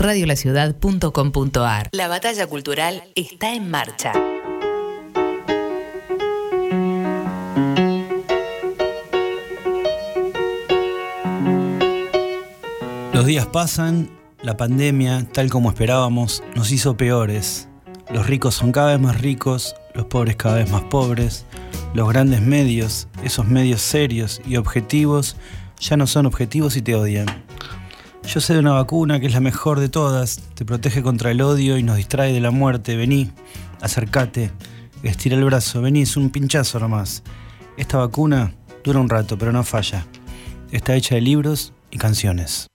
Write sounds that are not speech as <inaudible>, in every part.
radiolaciudad.com.ar. La batalla cultural está en marcha. Los días pasan, la pandemia, tal como esperábamos, nos hizo peores. Los ricos son cada vez más ricos, los pobres cada vez más pobres. Los grandes medios, esos medios serios y objetivos, ya no son objetivos y te odian. Yo sé de una vacuna que es la mejor de todas, te protege contra el odio y nos distrae de la muerte. Vení, acércate, estira el brazo, vení, es un pinchazo nomás. Esta vacuna dura un rato, pero no falla. Está hecha de libros y canciones.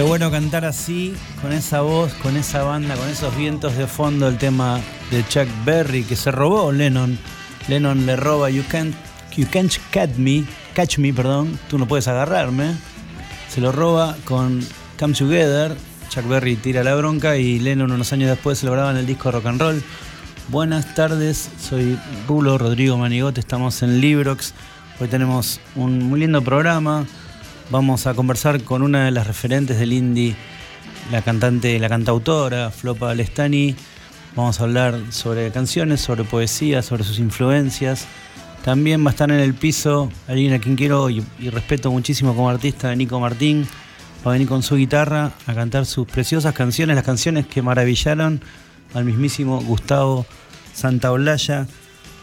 Bueno cantar así, con esa voz, con esa banda, con esos vientos de fondo, el tema de Chuck Berry que se robó Lennon. Lennon le roba You Can't, you can't catch me, catch me, perdón, tú no puedes agarrarme. Se lo roba con Come Together. Chuck Berry tira la bronca y Lennon unos años después se lo graba en el disco Rock and Roll. Buenas tardes, soy Rulo Rodrigo Manigote, estamos en Librox. Hoy tenemos un muy lindo programa Vamos a conversar con una de las referentes del indie, la cantante, la cantautora Flopa Lestani. Vamos a hablar sobre canciones, sobre poesía, sobre sus influencias. También va a estar en el piso alguien a quien quiero y, respeto muchísimo como artista, Nico Martín. Va a venir con su guitarra a cantar sus preciosas canciones, las canciones que maravillaron al mismísimo Gustavo Santaolalla.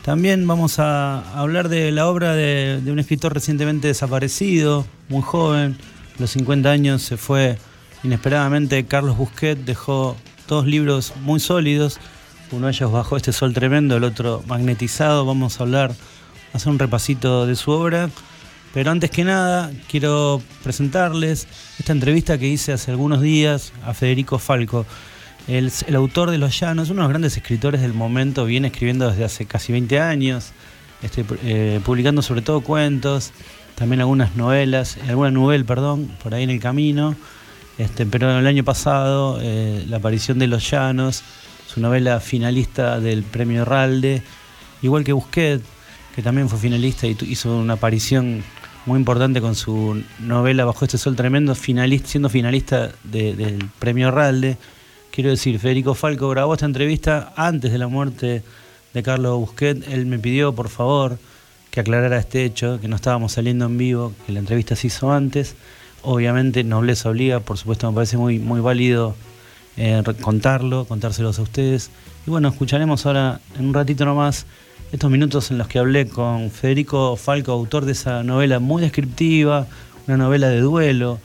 También vamos a hablar de la obra de, un escritor recientemente desaparecido, muy joven, a los 50 años se fue inesperadamente. Carlos Busquet dejó dos libros muy sólidos, uno de ellos bajo este sol tremendo, el otro magnetizado. Vamos a hablar, hacer un repasito de su obra. Pero antes que nada, quiero presentarles esta entrevista que hice hace algunos días a Federico Falco. El, autor de Los Llanos, uno de los grandes escritores del momento, viene escribiendo desde hace casi 20 años, este, eh, publicando sobre todo cuentos, también algunas novelas, alguna novela, perdón, por ahí en el camino. Este, pero el año pasado, eh, la aparición de Los Llanos, su novela finalista del premio Ralde, igual que Busquet, que también fue finalista y hizo una aparición muy importante con su novela Bajo este sol tremendo, finalista, siendo finalista del premio Ralde. Quiero decir, Federico Falco grabó esta entrevista antes de la muerte de Carlos Busquet. Él me pidió, por favor, que aclarara este hecho, que no estábamos saliendo en vivo, que la entrevista se hizo antes. Obviamente, nobleza obliga, por supuesto, me parece muy, muy válido eh, contarlo, contárselos a ustedes. Y bueno, escucharemos ahora en un ratito nomás estos minutos en los que hablé con Federico Falco, autor de esa novela muy descriptiva, una novela de duelo,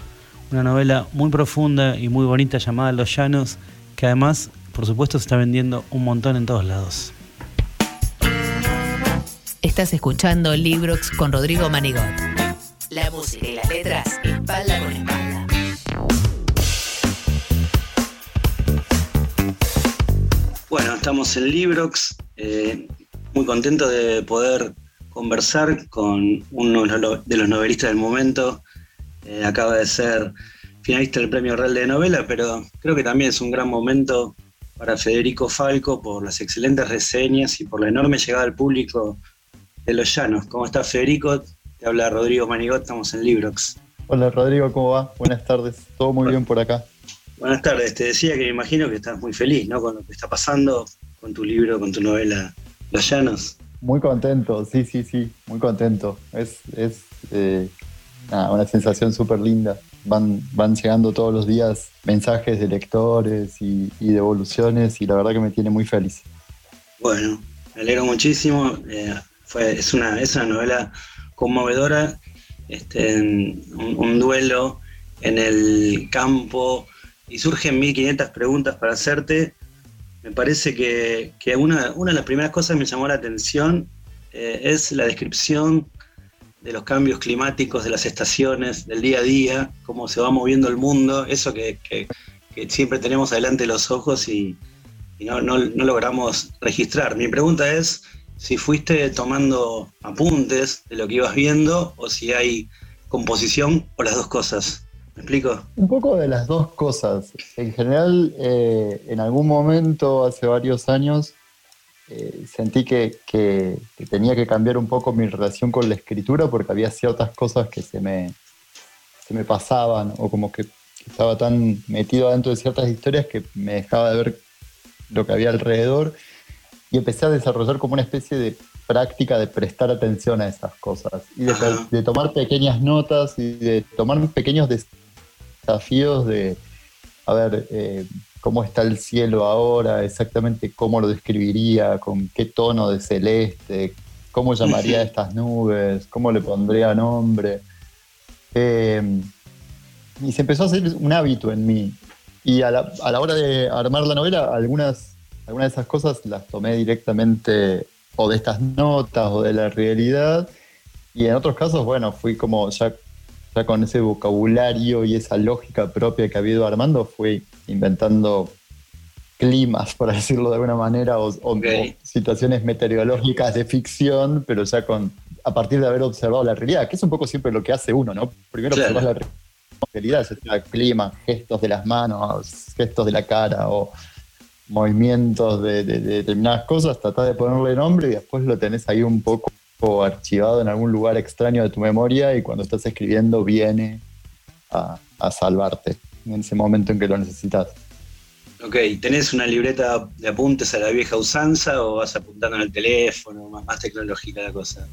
una novela muy profunda y muy bonita llamada Los Llanos, que además, por supuesto, se está vendiendo un montón en todos lados. Estás escuchando Librox con Rodrigo Manigot. La música y las letras, espalda con espalda. Bueno, estamos en Librox. Eh, muy contento de poder conversar con uno de los novelistas del momento. Eh, acaba de ser finalista del Premio Real de Novela, pero creo que también es un gran momento para Federico Falco por las excelentes reseñas y por la enorme llegada al público de Los Llanos. ¿Cómo estás, Federico? Te habla Rodrigo Manigot, estamos en Librox. Hola, Rodrigo, ¿cómo va? Buenas tardes, todo muy bien por acá. Buenas tardes, te decía que me imagino que estás muy feliz, ¿no? Con lo que está pasando con tu libro, con tu novela los llanos. Muy contento, sí, sí, sí, muy contento. Es, es eh, una sensación súper linda. Van, van llegando todos los días mensajes de lectores y, devoluciones y la verdad que me tiene muy feliz. Bueno, me alegro muchísimo. Eh, fue, es, una, es una novela conmovedora, este, un, duelo en el campo y surgen 1500 preguntas para hacerte me parece que, una, de las primeras cosas que me llamó la atención eh, es la descripción de los cambios climáticos, de las estaciones, del día a día, cómo se va moviendo el mundo, eso que, siempre tenemos adelante los ojos y, no, logramos registrar. Mi pregunta es si fuiste tomando apuntes de lo que ibas viendo o si hay composición o las dos cosas. ¿Me explico? Un poco de las dos cosas. En general, eh, en algún momento, hace varios años, eh, sentí que, tenía que cambiar un poco mi relación con la escritura porque había ciertas cosas que se me, se me pasaban o como que estaba tan metido adentro de ciertas historias que me dejaba de ver lo que había alrededor. Y empecé a desarrollar como una especie de práctica de prestar atención a esas cosas y de, de tomar pequeñas notas y de tomar pequeños desafíos de, a ver, eh, cómo está el cielo ahora, exactamente cómo lo describiría, con qué tono de celeste, cómo <laughs> llamaría a estas nubes, cómo le pondría nombre. Em, y se empezó a hacer un hábito en mí. Y a la, a la, hora de armar la novela, algunas, algunas de esas cosas las tomé directamente o de estas notas o de la realidad. Y en otros casos, bueno, fui como ya ya con ese vocabulario y esa lógica propia que ha habido armando, fue inventando climas, por <laughs> decirlo de alguna manera, o, situaciones meteorológicas de ficción, pero ya con a partir de haber observado la realidad, que es un poco siempre lo que hace uno, ¿no? Primero observas la realidad, el clima, gestos de las manos, gestos de la cara o movimientos de, de determinadas cosas, tratás de ponerle nombre y después lo tenés ahí un poco archivado en algún lugar extraño de tu memoria y cuando estás escribiendo viene a, salvarte en ese momento en que lo necesitas. Ok, ¿tenés una libreta de apuntes a la vieja usanza o vas apuntando en el teléfono, más, tecnológica la cosa?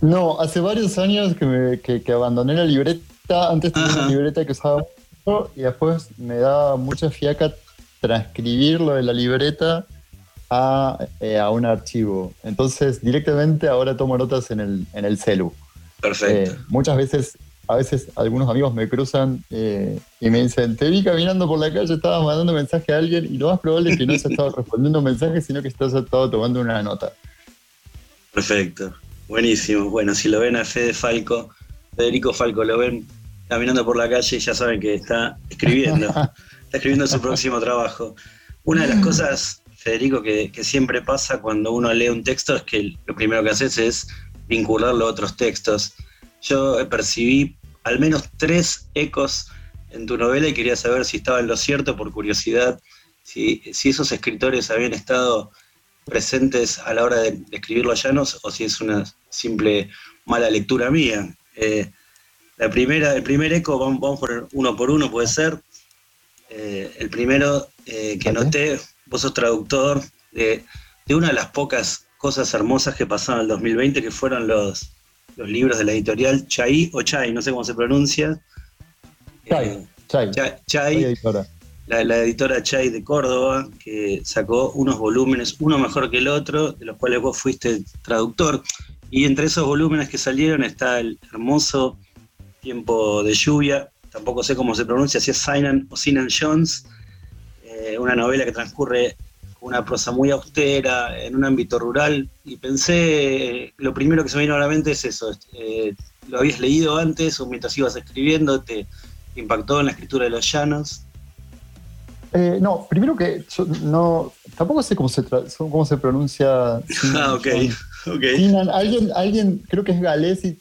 No, hace varios años que, que, abandoné la libreta. Antes tenía una libreta que usaba mucho y después me daba mucha fiaca transcribirlo de la libreta eh, a, un archivo. Entonces, directamente ahora tomo notas en el, en el celu. Perfecto. Eh, muchas veces, a veces algunos amigos me cruzan eh, y me dicen, te vi caminando por la calle, estabas mandando mensaje a alguien y lo más probable es que no has estado <laughs> respondiendo un mensaje, sino que estás estado tomando una nota. Perfecto. Buenísimo. Bueno, si lo ven a Fede Falco Federico Falco lo ven caminando por la calle y ya saben que está escribiendo, <laughs> está escribiendo su próximo trabajo. Una de las cosas, Federico, que, siempre pasa cuando uno lee un texto es que lo primero que haces es vincularlo a otros textos. Yo percibí al menos tres ecos en tu novela y quería saber si estaba en lo cierto por curiosidad, si, si esos escritores habían estado presentes a la hora de, escribir los llanos o si es una simple mala lectura mía. Eh, la primera, el primer eco, vamos, vamos por uno por uno, puede ser. Eh, el primero eh, que noté, vos sos traductor de, una de las pocas cosas hermosas que pasaron en el 2020, que fueron los, los libros de la editorial Chai o Chai, no sé cómo se pronuncia. Chai, Chai. Chai, La, la, editora Chai de Córdoba, que sacó unos volúmenes, uno mejor que el otro, de los cuales vos fuiste traductor. Y entre esos volúmenes que salieron está el hermoso Tiempo de Lluvia, tampoco sé cómo se pronuncia, si es Sinan o Sinan Jones, eh, una novela que transcurre con una prosa muy austera, en un ámbito rural, y pensé, lo primero que se me vino a la mente es eso, eh, lo habías leído antes o mientras ibas escribiendo, te, impactó en la escritura de los llanos. Eh, no, primero que yo no, tampoco sé cómo se, cómo se pronuncia. <laughs> ah, ok. alguien, alguien, creo que es galés y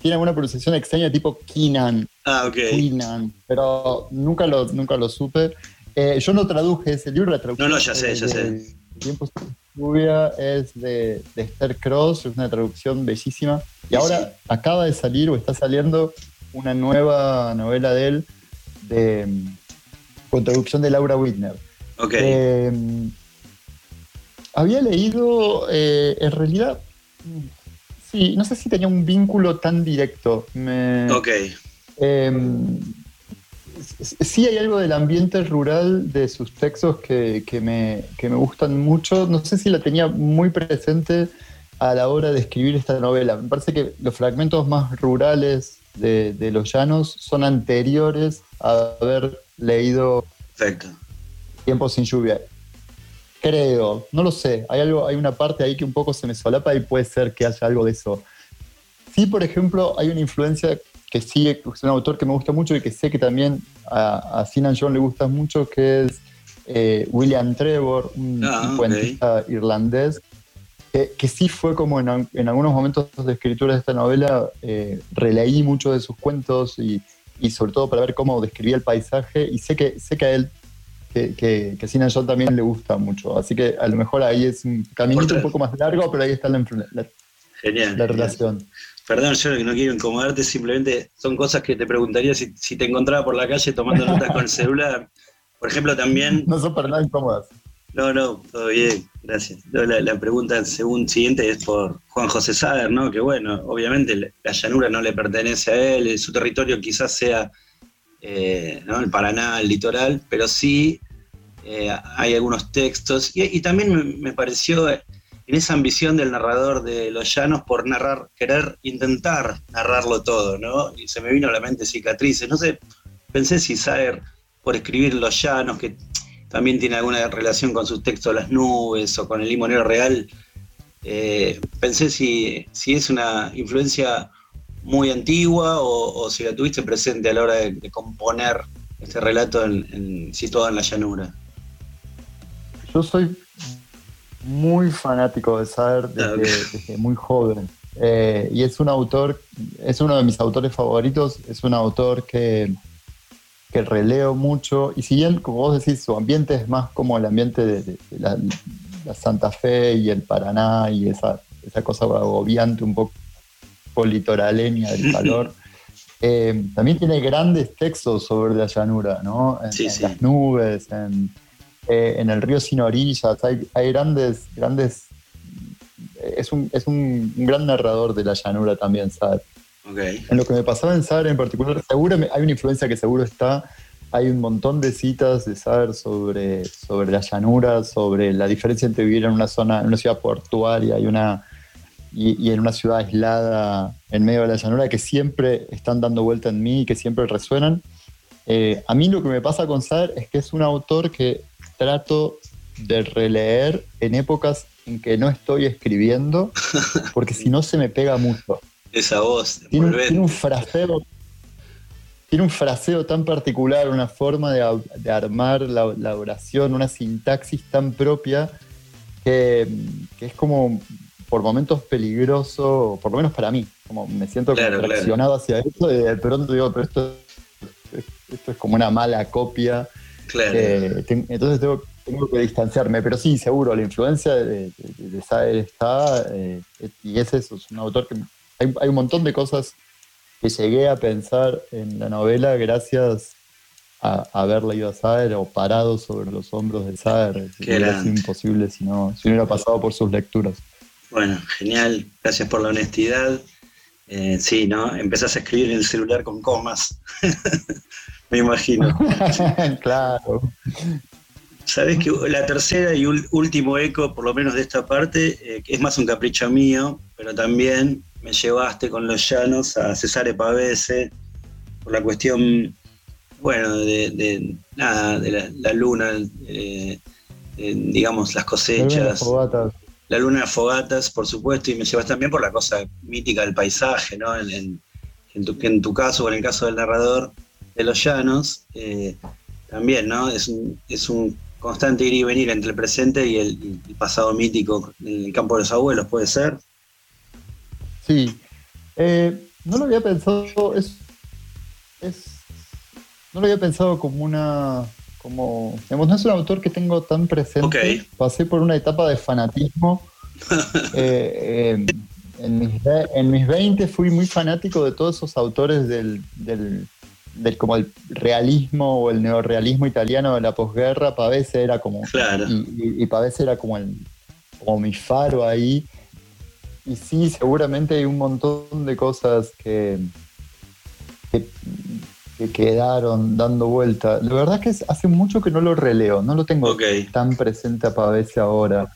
tiene alguna pronunciación extraña tipo Kinan. Ah, ok. Kinan, pero nunca lo, nunca lo supe. Eh, yo no traduje ese libro, la traducción. No, no, ya sé, ya sé. Tiempos de lluvia es de, Esther Cross, es una traducción bellísima. Y ahora acaba de salir o está saliendo una nueva novela de él de, con traducción de Laura Whitner. Ok. Eh, había leído, eh, en realidad, sí, no sé si tenía un vínculo tan directo. ok. Em, sí hay algo del ambiente rural de sus textos que, me, me, gustan mucho. No sé si la tenía muy presente a la hora de escribir esta novela. Me parece que los fragmentos más rurales de, de Los Llanos son anteriores a haber leído Perfecto. Tiempo sin lluvia. Creo, no lo sé. Hay algo, hay una parte ahí que un poco se me solapa y puede ser que haya algo de eso. Sí, por ejemplo, hay una influencia que sí, es un autor que me gusta mucho y que sé que también a, a Sinan John le gusta mucho, que es eh, William Trevor, un, ah, cuentista irlandés, que, sí fue como en, algunos momentos de escritura de esta novela, eh, releí mucho de sus cuentos y, y, sobre todo para ver cómo describía el paisaje y sé que, sé que a él que, que, que Sina John también le gusta mucho. Así que a lo mejor ahí es un caminito un poco más largo, pero ahí está la, genial, la relación. Perdón, yo no quiero incomodarte, simplemente son cosas que te preguntaría si, si te encontraba por la calle tomando notas con el celular. Por ejemplo, también. No son para nada incómodas. No, no, todo bien, gracias. La, pregunta según siguiente es por Juan José Sader, ¿no? Que bueno, obviamente la llanura no le pertenece a él, su territorio quizás sea eh, el Paraná, el litoral, pero sí eh, hay algunos textos. Y, también me, pareció en esa ambición del narrador de Los Llanos por narrar, querer intentar narrarlo todo, ¿no? Y se me vino a la mente cicatrices. No sé, pensé si Saer, por escribir Los Llanos, que también tiene alguna relación con sus textos Las Nubes o con el limonero real, eh, pensé si, si es una influencia muy antigua o, si la tuviste presente a la hora de, componer este relato en, situado en la llanura? Yo soy muy fanático de Saer ah, desde, muy joven. Eh, y es un autor, es uno de mis autores favoritos, es un autor que, que releo mucho. Y si bien, como vos decís, su ambiente es más como el ambiente de, la, Santa Fe y el Paraná y esa, esa cosa agobiante un poco litoraleña del <laughs> calor. Eh, también tiene grandes textos sobre la llanura, ¿no? En, las nubes, eh, en, el río sin orillas, hay, grandes, grandes. Es un, es un, gran narrador de la llanura también, ¿sabes? En lo que me pasaba en Saber en particular, seguro hay una influencia que seguro está. Hay un montón de citas de Saber sobre, sobre la llanura, sobre la diferencia entre vivir en una zona, en una ciudad portuaria y una y, en una ciudad aislada en medio de la llanura que siempre están dando vuelta en mí y que siempre resuenan. Eh, a mí lo que me pasa con Sader es que es un autor que trato de releer en épocas en que no estoy escribiendo, <laughs> porque si no se me pega mucho. esa voz. Tiene un, tiene un fraseo tiene un fraseo tan particular, una forma de, armar la, oración, una sintaxis tan propia que, es como por momentos peligroso, por lo menos para mí, como me siento claro, hacia eso y de pronto digo, pero esto, esto es como una mala copia. Eh, entonces tengo, que distanciarme, pero sí, seguro, la influencia de, de, está, eh, y es eso, es un autor que hay, hay un montón de cosas que llegué a pensar en la novela gracias a, haber leído a Saer o parado sobre los hombros de Saer. Era imposible si no, si no hubiera pasado por sus lecturas. Bueno, genial. Gracias por la honestidad. Eh, sí, ¿no? Empezás a escribir en el celular con comas. <laughs> Me imagino. <laughs> claro. Sabes que la tercera y último eco, por lo menos de esta parte, eh, es más un capricho mío, pero también me llevaste con los llanos a Cesare Pavese por la cuestión, bueno, de, nada, de la, luna, eh, digamos, las cosechas. La luna de fogatas, por supuesto, y me llevas también por la cosa mítica del paisaje, ¿no? En, en, tu, caso o en el caso del narrador de los llanos, eh, también, ¿no? Es un, es un constante ir y venir entre el presente y el, el pasado mítico en el campo de los abuelos, ¿puede ser? Sí. Eh, no lo había pensado. Es, no lo había pensado como una. Como, digamos, no es un autor que tengo tan presente. Pasé por una etapa de fanatismo. Eh, <laughs> eh, en, mis, en, mis, 20 fui muy fanático de todos esos autores del, del, como el realismo o el neorrealismo italiano de la posguerra. Pavese era como. Y, y, Pavese era como, el, como mi faro ahí. Y sí, seguramente hay un montón de cosas que, que, quedaron dando vuelta. La verdad es que hace mucho que no lo releo, no lo tengo tan presente a Pavese ahora.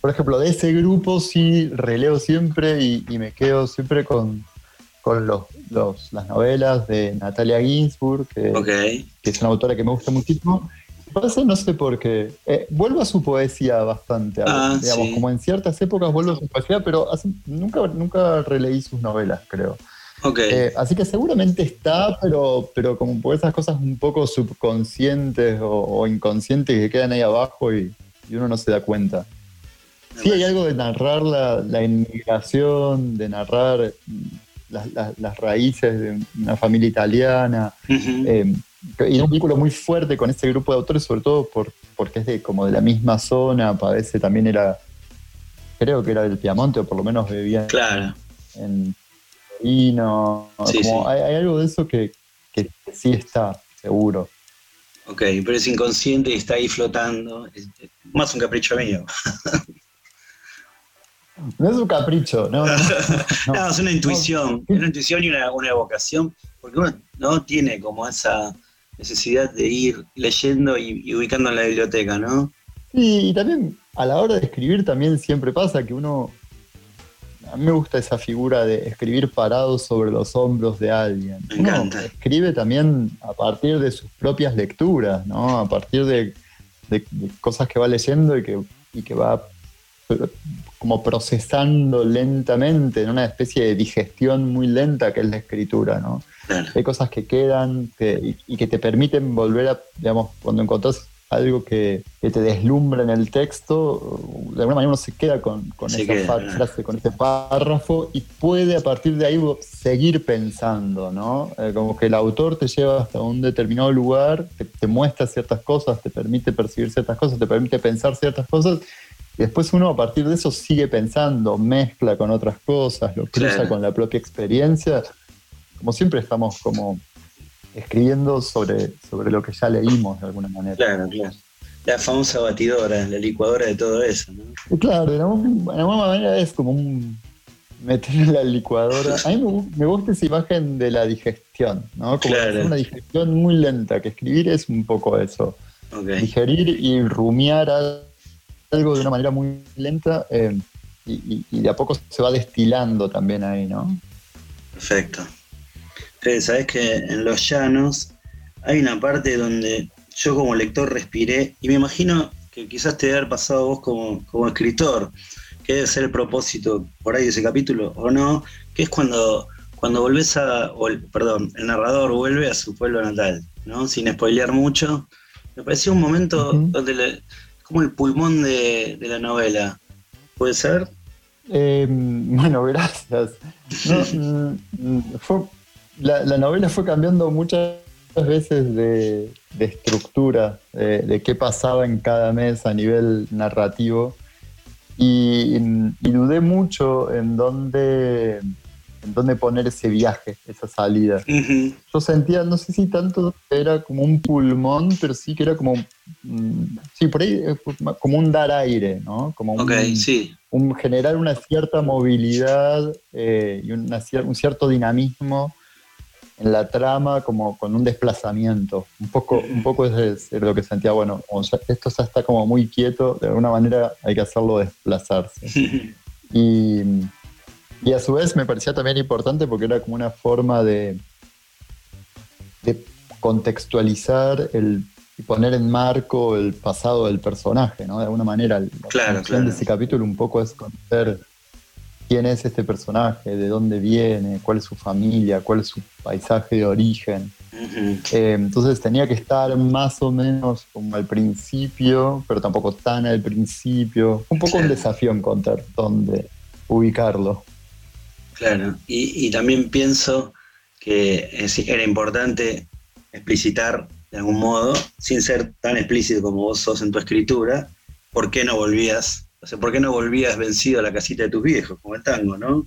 Por ejemplo, de ese grupo sí releo siempre y, me quedo siempre con, con los, las novelas de Natalia Ginsburg, que, que, es una autora que me gusta muchísimo, pasa, no sé por qué. Eh, vuelvo a su poesía bastante. Ah, digamos, como en ciertas épocas vuelvo a su poesía, pero nunca, nunca releí sus novelas, creo. Eh, así que seguramente está, pero, pero como por esas cosas un poco subconscientes o, inconscientes que quedan ahí abajo y, uno no se da cuenta. Sí, hay algo de narrar la, inmigración, de narrar las, raíces de una familia italiana y un vínculo muy fuerte con este grupo de autores, sobre todo por, porque es de como de la misma zona, parece también era, creo que era del Piamonte, o por lo menos vivía claro. en vino. Hay, algo de eso que, sí está, seguro. Ok, pero es inconsciente y está ahí flotando. Es más un capricho mío. <laughs> No es un capricho, no. No, <laughs> es una intuición, es una intuición y una, una evocación, porque uno no tiene como esa necesidad de ir leyendo y, ubicando en la biblioteca, ¿no? Sí, y también a la hora de escribir también siempre pasa que uno... A mí me gusta esa figura de escribir parado sobre los hombros de alguien. Me encanta. escribe también a partir de sus propias lecturas, ¿no? A partir de, cosas que va leyendo y que, y que va como procesando lentamente, en una especie de digestión muy lenta que es la escritura, ¿no? Hay cosas que quedan y, que te permiten volver a, digamos, cuando encontrás algo que, te deslumbra en el texto, de alguna manera uno se queda con, esa frase, con ese párrafo y puede a partir de ahí seguir pensando, ¿no? Eh, como que el autor te lleva hasta un determinado lugar, te muestra ciertas cosas, te permite percibir ciertas cosas, te permite pensar ciertas cosas y después uno a partir de eso sigue pensando, mezcla con otras cosas, lo cruza con la propia experiencia. Como siempre estamos como escribiendo sobre, sobre lo que ya leímos de alguna manera. Claro, claro. La famosa batidora, la licuadora de todo eso, ¿no? claro, en, alguna manera es como un meter en la licuadora. <laughs> A mí me, gusta esa imagen de la digestión, ¿no? Como una digestión muy lenta, que escribir es un poco eso. Digerir y rumiar algo de una manera muy lenta eh, y, de a poco se va destilando también ahí, ¿no? Perfecto. sabes que en los llanos hay una parte donde yo como lector respiré y me imagino que quizás te debe haber pasado vos como, como escritor, que debe ser el propósito por ahí de ese capítulo o no, que es cuando, cuando volvés a, perdón, el narrador vuelve a su pueblo natal, ¿no? Sin spoilear mucho. Me pareció un momento donde como el pulmón de, la novela. ¿Puede ser? Eh, bueno, gracias. Mm, mm, la, novela fue cambiando muchas veces de, estructura, de, qué pasaba en cada mes a nivel narrativo. Y, dudé mucho en dónde, en dónde poner ese viaje, esa salida. Yo sentía, no sé si tanto era como un pulmón, pero sí que era como, mm, sí, por ahí, eh, como un dar aire, ¿no? Como un, sí. un generar una cierta movilidad eh, y una, un cierto dinamismo en la trama como con un desplazamiento. Un poco, un poco es, lo que sentía, bueno, esto ya está como muy quieto, de alguna manera hay que hacerlo desplazarse. <laughs> y, y, a su vez me parecía también importante porque era como una forma de, de contextualizar el, y poner en marco el pasado del personaje, ¿no? De alguna manera, la claro, de ese capítulo un poco es conocer quién es este personaje, de dónde viene, cuál es su familia, cuál es su paisaje de origen. Eh, entonces tenía que estar más o menos como al principio, pero tampoco tan al principio. Un poco un desafío encontrar dónde ubicarlo. Claro, y, también pienso que era importante explicitar de algún modo, sin ser tan explícito como vos sos en tu escritura, por qué no volvías o sea, ¿por qué no volvías vencido a la casita de tus viejos, como el tango, no?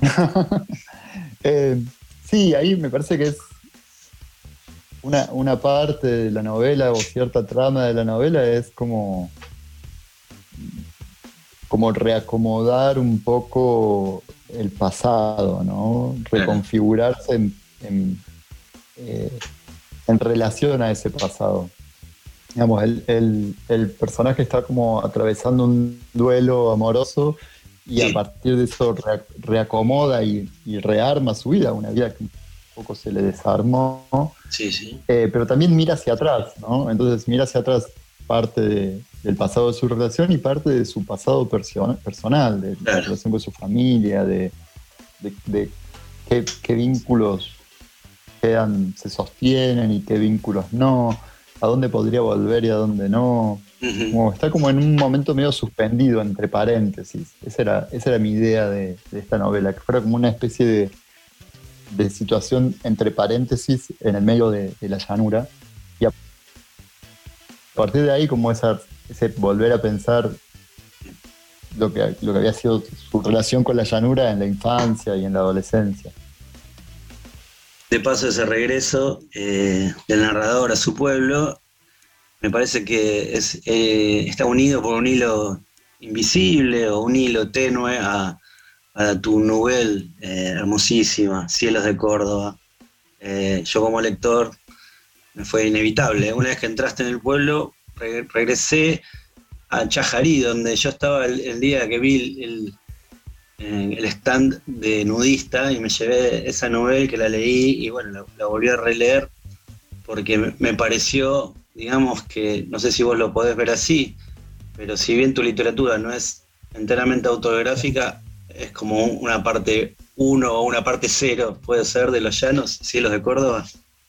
<laughs> Eh, sí, ahí me parece que es una, parte de la novela o cierta trama de la novela es como, como reacomodar un poco el pasado, ¿no? Reconfigurarse en, eh, en relación a ese pasado digamos, el, personaje está como atravesando un duelo amoroso y a partir de eso reacomoda y, rearma su vida, una vida que un poco se le desarmó. Sí, sí. Eh, pero también mira hacia atrás, ¿no? Entonces mira hacia atrás parte del pasado de su relación y parte de su pasado personal, de la relación con su familia, de, qué, vínculos quedan, se sostienen y qué vínculos no a dónde podría volver y a dónde no. está como en un momento medio suspendido, entre paréntesis. Esa era, esa era mi idea de, esta novela, que fuera como una especie de, de situación entre paréntesis en el medio de, la llanura. A partir de ahí, como esa, ese volver a pensar lo que, lo que había sido su relación con la llanura en la infancia y en la adolescencia de paso ese regreso eh, del narrador a su pueblo, me parece que es, eh, está unido por un hilo invisible o un hilo tenue a, tu novela eh, hermosísima, Cielos de Córdoba. yo como lector fue inevitable. Una vez que entraste en el pueblo, regresé a Chajarí, donde yo estaba el, día que vi el, el stand de nudista y me llevé esa novela que la leí y bueno, la, volví a releer porque me, pareció, digamos que, no sé si vos lo podés ver así, pero si bien tu literatura no es enteramente autobiográfica, es como una parte uno o una parte cero, puede ser, de los llanos, cielos de Córdoba.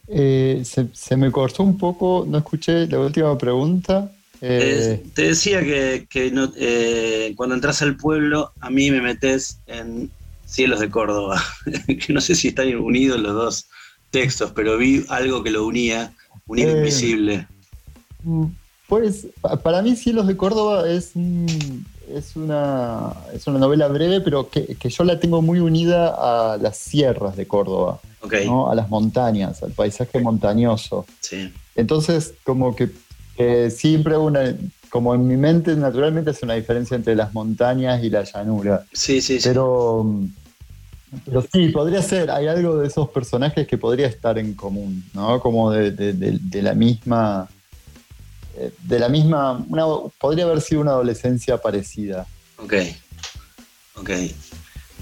Eh, se, se, me cortó un poco, no escuché la última pregunta. Eh, te decía que, eh, cuando entras al pueblo, a mí me metes en Cielos de Córdoba, <laughs> que no sé si están unidos los dos textos, pero vi algo que lo unía, unir eh, invisible. Mm, pues para mí Cielos de Córdoba es, es, una, es una novela breve, pero que, yo la tengo muy unida a las sierras de Córdoba, a las montañas, al paisaje montañoso. Entonces, como que siempre una, como en mi mente naturalmente es una diferencia entre las montañas y la llanura. Sí, sí, sí. Pero, pero sí, podría ser, hay algo de esos personajes que podría estar en común, ¿no? Como de, la misma, eh, de la misma, una, podría haber sido una adolescencia parecida. Ok, ok.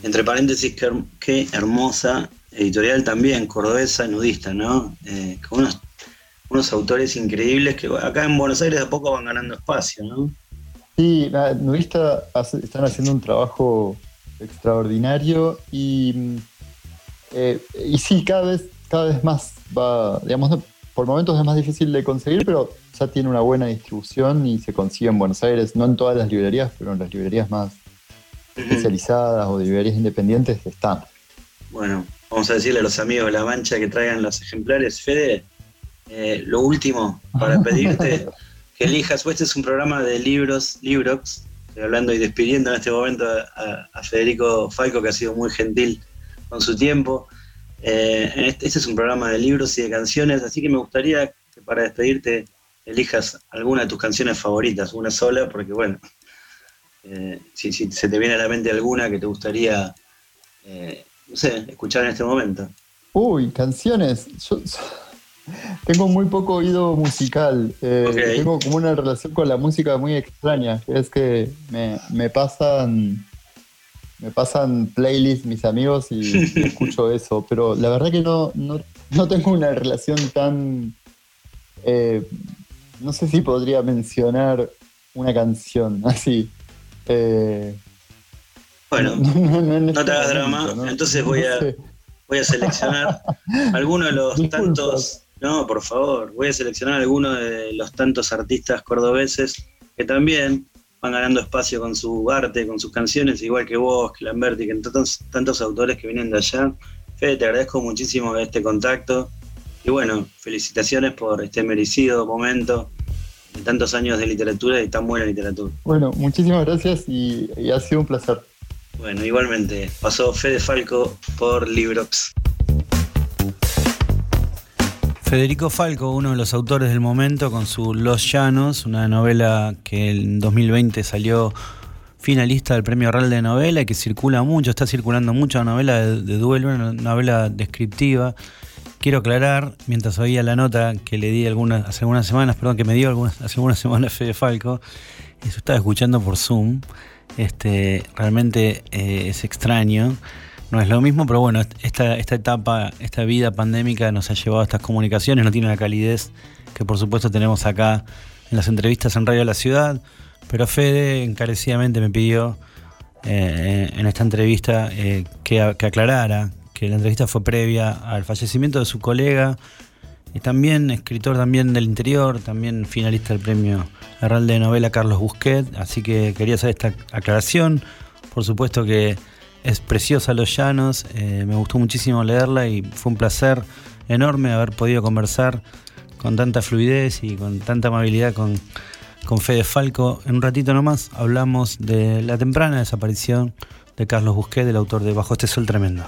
Entre paréntesis, qué, hermosa editorial también, cordobesa, nudista, ¿no? Eh, con unos unos autores increíbles que acá en Buenos Aires de a poco van ganando espacio, ¿no? Sí, Nudista están haciendo un trabajo extraordinario y, eh, y sí, cada vez, cada vez más va, digamos, por momentos es más difícil de conseguir, pero ya tiene una buena distribución y se consigue en Buenos Aires, no en todas las librerías, pero en las librerías más especializadas o librerías independientes están. Bueno, vamos a decirle a los amigos de La Mancha que traigan los ejemplares. Fede, eh, lo último para <laughs> pedirte que elijas, pues este es un programa de libros, Librox, estoy hablando y despidiendo en este momento a, Federico Falco, que ha sido muy gentil con su tiempo. Eh, este, este, es un programa de libros y de canciones, así que me gustaría que para despedirte elijas alguna de tus canciones favoritas, una sola, porque bueno, eh, si, se te viene a la mente alguna que te gustaría, eh, no sé, escuchar en este momento. Uy, canciones. Yo, tengo muy poco oído musical. Eh, tengo como una relación con la música muy extraña. Es que me, pasan me pasan playlists mis amigos y, <laughs> escucho eso. Pero la verdad que no, no, tengo una relación tan. no sé si podría mencionar una canción así. Eh, bueno, no, te hagas drama, entonces voy a, voy a seleccionar <laughs> algunos de los tantos, no, por favor, voy a seleccionar algunos de los tantos artistas cordobeses que también van ganando espacio con su arte, con sus canciones, igual que vos, que Lamberti, que tantos, tantos autores que vienen de allá. Fede, te agradezco muchísimo este contacto y bueno, felicitaciones por este merecido momento de tantos años de literatura y tan buena literatura. Bueno, muchísimas gracias y, ha sido un placer. Bueno, igualmente, pasó Fede Falco por Librox. Federico Falco, uno de los autores del momento, con su Los Llanos, una novela que en 2020 salió finalista del Premio Real de Novela y que circula mucho, está circulando mucho la novela de, de duelo, una novela descriptiva quiero aclarar, mientras oía la nota que le di algunas, hace algunas semanas, perdón, que me dio algunas, hace algunas semanas Fede Falco, eso estaba escuchando por Zoom. Este, realmente eh, es extraño. No es lo mismo, pero bueno, esta, esta etapa, esta vida pandémica nos ha llevado a estas comunicaciones, no tiene la calidez que por supuesto tenemos acá en las entrevistas en Radio de la Ciudad, pero Fede encarecidamente me pidió eh, en esta entrevista eh, que, que aclarara la entrevista fue previa al fallecimiento de su colega y también escritor también del interior, también finalista del premio Herral de Novela Carlos Busquet, así que quería hacer esta aclaración. Por supuesto que es preciosa Los Llanos, eh, me gustó muchísimo leerla y fue un placer enorme haber podido conversar con tanta fluidez y con tanta amabilidad con, con Fede Falco. En un ratito nomás hablamos de la temprana desaparición de Carlos Busquet, el autor de Bajo este sol tremendo.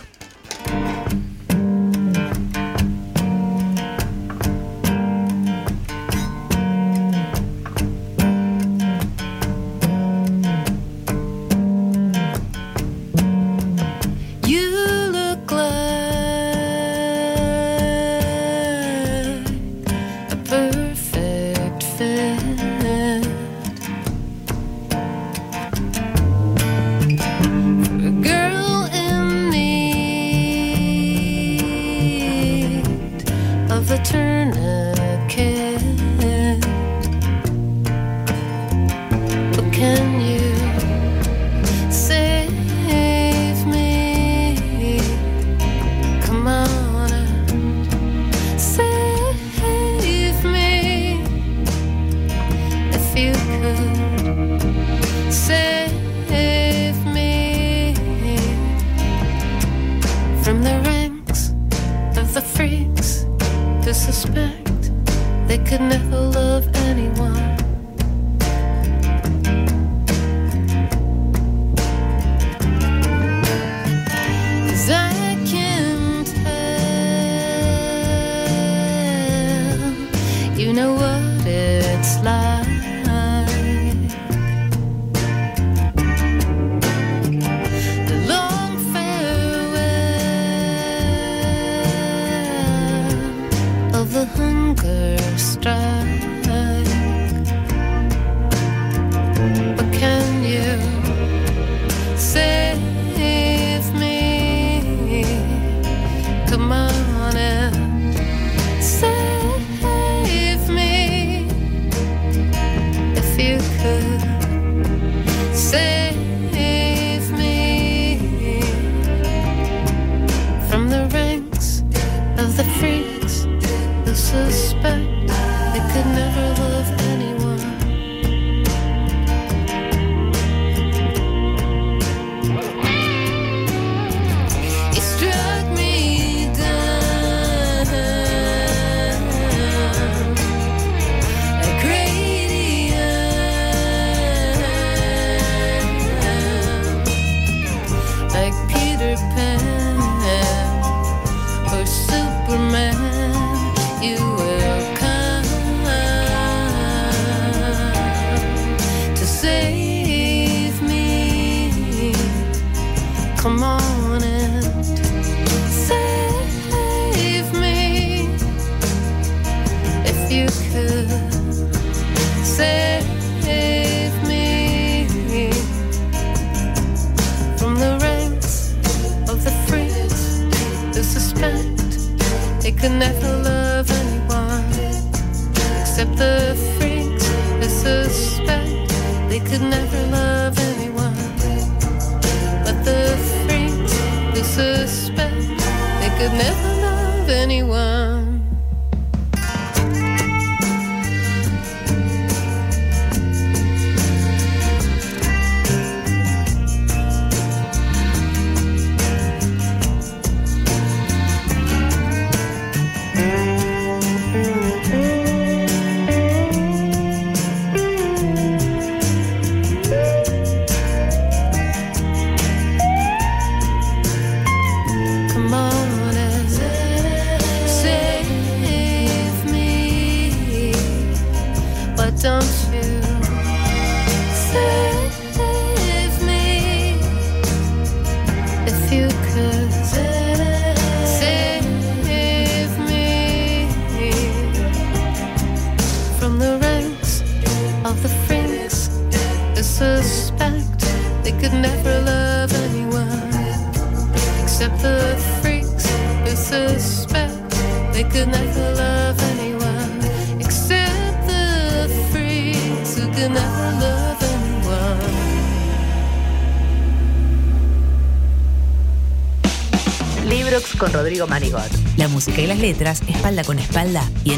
Música y las letras, espalda con espalda y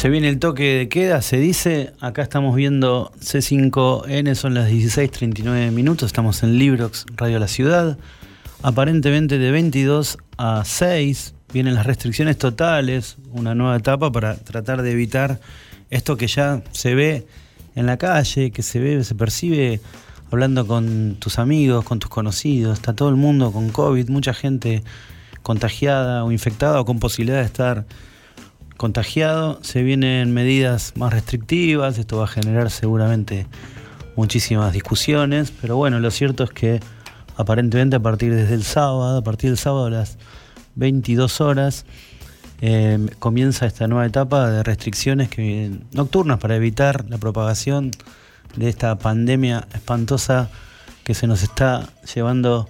Se viene el toque de queda, se dice. Acá estamos viendo C5N, son las 16.39 minutos. Estamos en Librox, Radio La Ciudad. Aparentemente de 22 a 6 vienen las restricciones totales, una nueva etapa para tratar de evitar esto que ya se ve en la calle, que se ve, se percibe hablando con tus amigos, con tus conocidos. Está todo el mundo con COVID, mucha gente contagiada o infectada o con posibilidad de estar contagiado. Se vienen medidas más restrictivas, esto va a generar seguramente muchísimas discusiones, pero bueno, lo cierto es que aparentemente a partir desde el sábado, a partir del sábado a las 22 horas, eh, comienza esta nueva etapa de restricciones que, nocturnas para evitar la propagación de esta pandemia espantosa que se nos está llevando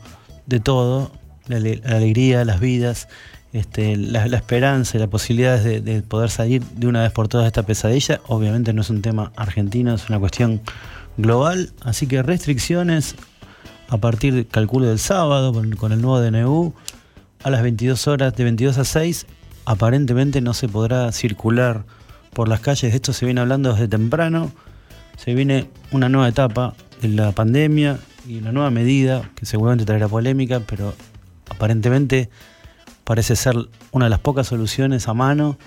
de todo, la, la alegría, las vidas, este, la, esperanza y la posibilidad de, de poder salir de una vez por todas de esta pesadilla. Obviamente no es un tema argentino, es una cuestión global, así que restricciones a partir, calculo, del sábado con, con el nuevo DNU a las 22 horas, de 22 a 6, aparentemente no se podrá circular por las calles. Esto se viene hablando desde temprano. Se viene una nueva etapa de la pandemia y una nueva medida que seguramente traerá polémica, pero aparentemente parece ser una de las pocas soluciones a mano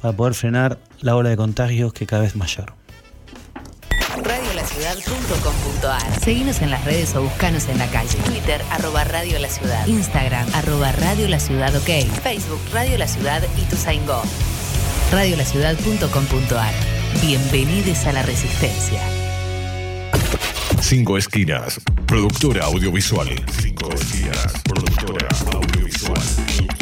para poder frenar la ola de contagios que cada vez mayor. Radiolaciudad.com.ar Seguinos en las redes o buscanos en la calle. Twitter, arroba Radio La Ciudad. Instagram, arroba Radio La Ciudad OK. Facebook, Radio La Ciudad y tu Go. Radiolaciudad.com.ar Bienvenidos a la Resistencia. Cinco Esquinas, productora audiovisual. Cinco Esquinas. Productora audiovisual.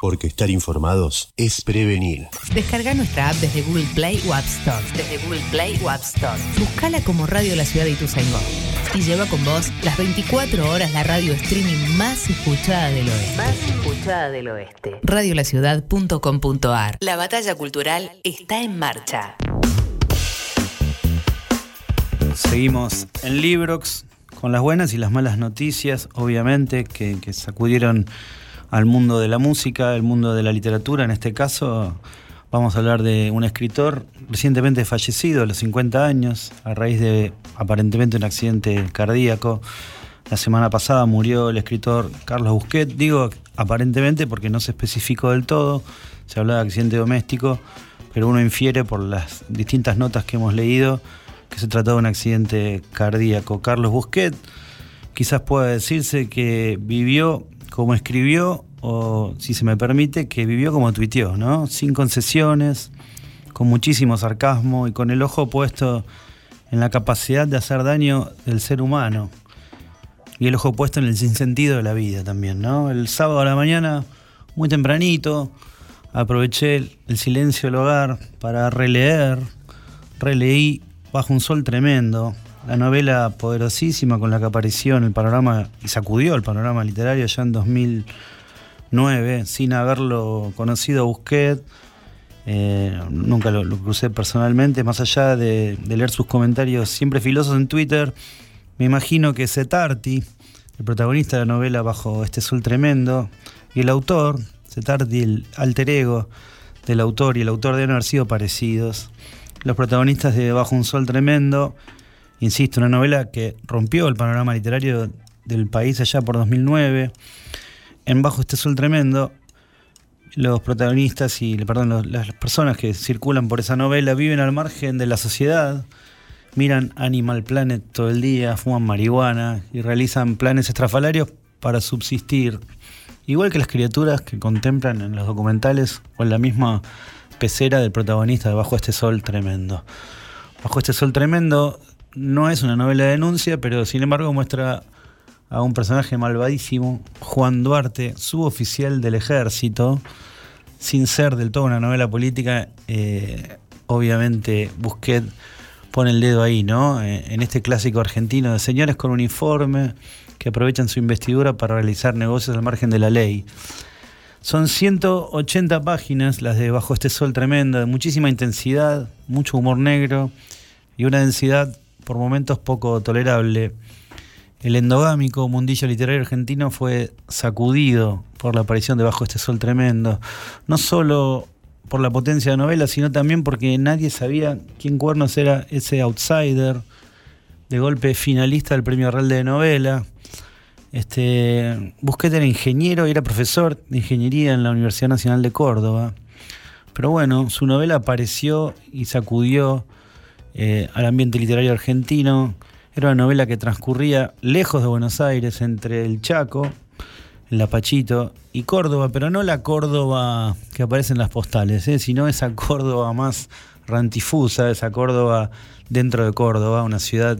Porque estar informados es prevenir. Descarga nuestra app desde Google Play o App Store. Desde Google Play o App Store. Buscala como Radio La Ciudad de Ituzaingó. Y lleva con vos las 24 horas la radio streaming más escuchada del oeste. Más escuchada del oeste. Radiolaciudad.com.ar La batalla cultural está en marcha. Seguimos en Librox con las buenas y las malas noticias, obviamente, que, que sacudieron al mundo de la música, el mundo de la literatura. En este caso, vamos a hablar de un escritor recientemente fallecido a los 50 años, a raíz de aparentemente un accidente cardíaco. La semana pasada murió el escritor Carlos Busquet. Digo aparentemente porque no se especificó del todo. Se habló de accidente doméstico, pero uno infiere por las distintas notas que hemos leído que se trató de un accidente cardíaco. Carlos Busquet, quizás pueda decirse que vivió como escribió, o si se me permite, que vivió como tuiteó, ¿no? Sin concesiones, con muchísimo sarcasmo y con el ojo puesto en la capacidad de hacer daño del ser humano y el ojo puesto en el sinsentido de la vida también, ¿no? El sábado a la mañana, muy tempranito, aproveché el, silencio del hogar para releer, releí Bajo un sol tremendo, la novela poderosísima con la que apareció en el panorama y sacudió el panorama literario ya en 2009, sin haberlo conocido Busquet. Eh, nunca lo, lo crucé personalmente, más allá de, de leer sus comentarios siempre filosos en Twitter. Me imagino que Setarti, el protagonista de la novela Bajo este sol tremendo, y el autor, Setarti, el alter ego del autor y el autor deben haber sido parecidos. Los protagonistas de Bajo un sol tremendo, insisto, una novela que rompió el panorama literario del país allá por 2009. En Bajo este sol tremendo, los protagonistas y perdón, las personas que circulan por esa novela viven al margen de la sociedad, miran Animal Planet todo el día, fuman marihuana y realizan planes estrafalarios para subsistir. Igual que las criaturas que contemplan en los documentales o en la misma pecera del protagonista de Bajo este sol tremendo. Bajo este sol tremendo no es una novela de denuncia, pero sin embargo muestra a un personaje malvadísimo, Juan Duarte, suboficial del ejército, sin ser del todo una novela política, eh, obviamente Busquet pone el dedo ahí, ¿no? Eh, en este clásico argentino de señores con uniforme que aprovechan su investidura para realizar negocios al margen de la ley. Son 180 páginas las de Bajo este sol tremendo, de muchísima intensidad, mucho humor negro y una densidad por momentos poco tolerable. El endogámico mundillo literario argentino fue sacudido por la aparición de Bajo este sol tremendo, no solo por la potencia de la novela, sino también porque nadie sabía quién cuernos era ese outsider, de golpe finalista del Premio Real de Novela. Este, Busquet era ingeniero y era profesor de ingeniería en la Universidad Nacional de Córdoba. Pero bueno, su novela apareció y sacudió eh, al ambiente literario argentino. Era una novela que transcurría lejos de Buenos Aires, entre el Chaco, el Lapachito y Córdoba, pero no la Córdoba que aparece en las postales, ¿eh? sino esa Córdoba más rantifusa, esa Córdoba dentro de Córdoba, una ciudad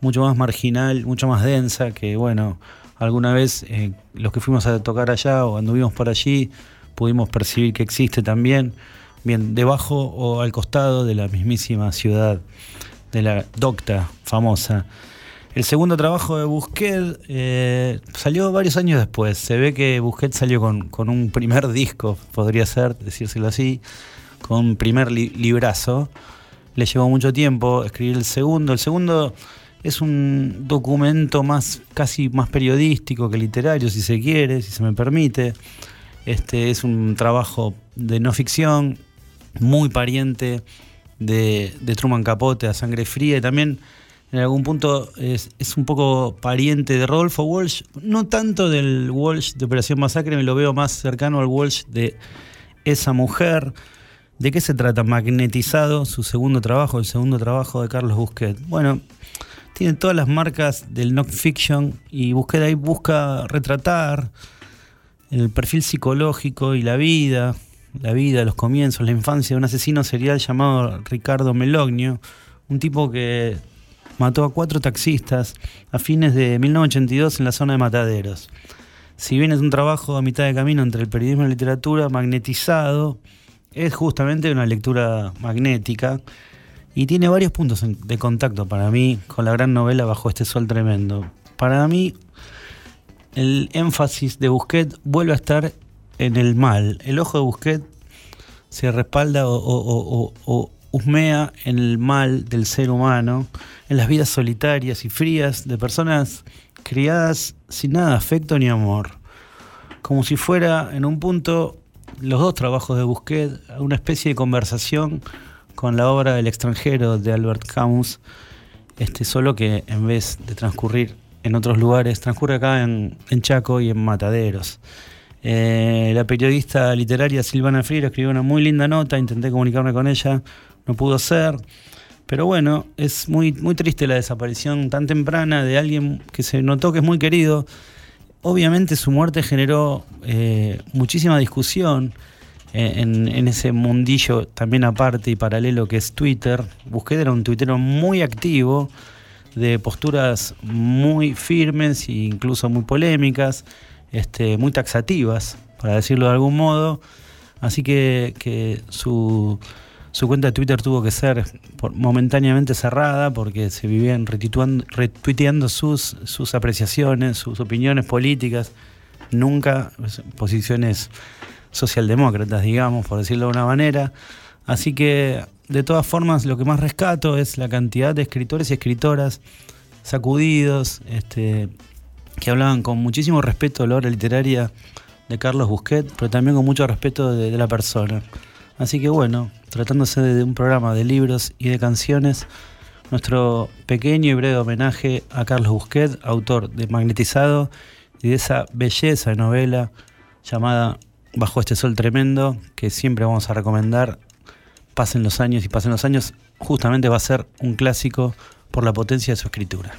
mucho más marginal, mucho más densa, que bueno, alguna vez eh, los que fuimos a tocar allá o anduvimos por allí pudimos percibir que existe también, bien, debajo o al costado de la mismísima ciudad, de la docta famosa. El segundo trabajo de Busquet eh, salió varios años después. Se ve que Busquet salió con, con un primer <laughs> disco, podría ser, decírselo así, con un primer li- librazo. Le llevó mucho tiempo escribir el segundo. El segundo es un documento más, casi más periodístico que literario, si se quiere, si se me permite. Este es un trabajo de no ficción, muy pariente de, Truman Capote a Sangre Fría y también en algún punto es, un poco pariente de Rodolfo Walsh, no tanto del Walsh de Operación Masacre, me lo veo más cercano al Walsh de esa mujer. ¿De qué se trata? Magnetizado, su segundo trabajo, el segundo trabajo de Carlos Busquet. Bueno, tiene todas las marcas del non-fiction y Busquet ahí busca retratar el perfil psicológico y la vida, la vida, los comienzos, la infancia de un asesino serial llamado Ricardo Melogno, un tipo que mató a cuatro taxistas a fines de 1982 en la zona de Mataderos. Si bien es un trabajo a mitad de camino entre el periodismo y la literatura, magnetizado, es justamente una lectura magnética y tiene varios puntos de contacto para mí con la gran novela Bajo este sol tremendo. Para mí, el énfasis de Busquet vuelve a estar en el mal. El ojo de Busquet se respalda o, o- husmea en el mal del ser humano, en las vidas solitarias y frías de personas criadas sin nada de afecto ni amor. Como si fuera en un punto los dos trabajos de Busquet, una especie de conversación con la obra El extranjero de Albert Camus, este, solo que en vez de transcurrir en otros lugares, transcurre acá en Chaco y en Mataderos. Eh, la periodista literaria Silvana Freire escribió una muy linda nota, intenté comunicarme con ella, no pudo ser. Pero bueno, es muy, muy triste la desaparición tan temprana de alguien que se notó que es muy querido. Obviamente su muerte generó eh, muchísima discusión eh, en, ese mundillo también aparte y paralelo que es Twitter. Busquet era un tuitero muy activo, de posturas muy firmes e incluso muy polémicas, este, muy taxativas, para decirlo de algún modo. Así que, su, cuenta de Twitter tuvo que ser por- momentáneamente cerrada porque se vivían retuiteando sus, sus apreciaciones, sus opiniones políticas, nunca pues, posiciones socialdemócratas, digamos, por decirlo de una manera. Así que, de todas formas, lo que más rescato es la cantidad de escritores y escritoras sacudidos, este, que hablaban con muchísimo respeto de la obra literaria de Carlos Busquet, pero también con mucho respeto de, la persona. Así que bueno, tratándose de un programa de libros y de canciones, nuestro pequeño y breve homenaje a Carlos Busquet, autor de Magnetizado y de esa belleza de novela llamada Bajo este sol tremendo, que siempre vamos a recomendar. Pasen los años y pasen los años, justamente va a ser un clásico por la potencia de su escritura.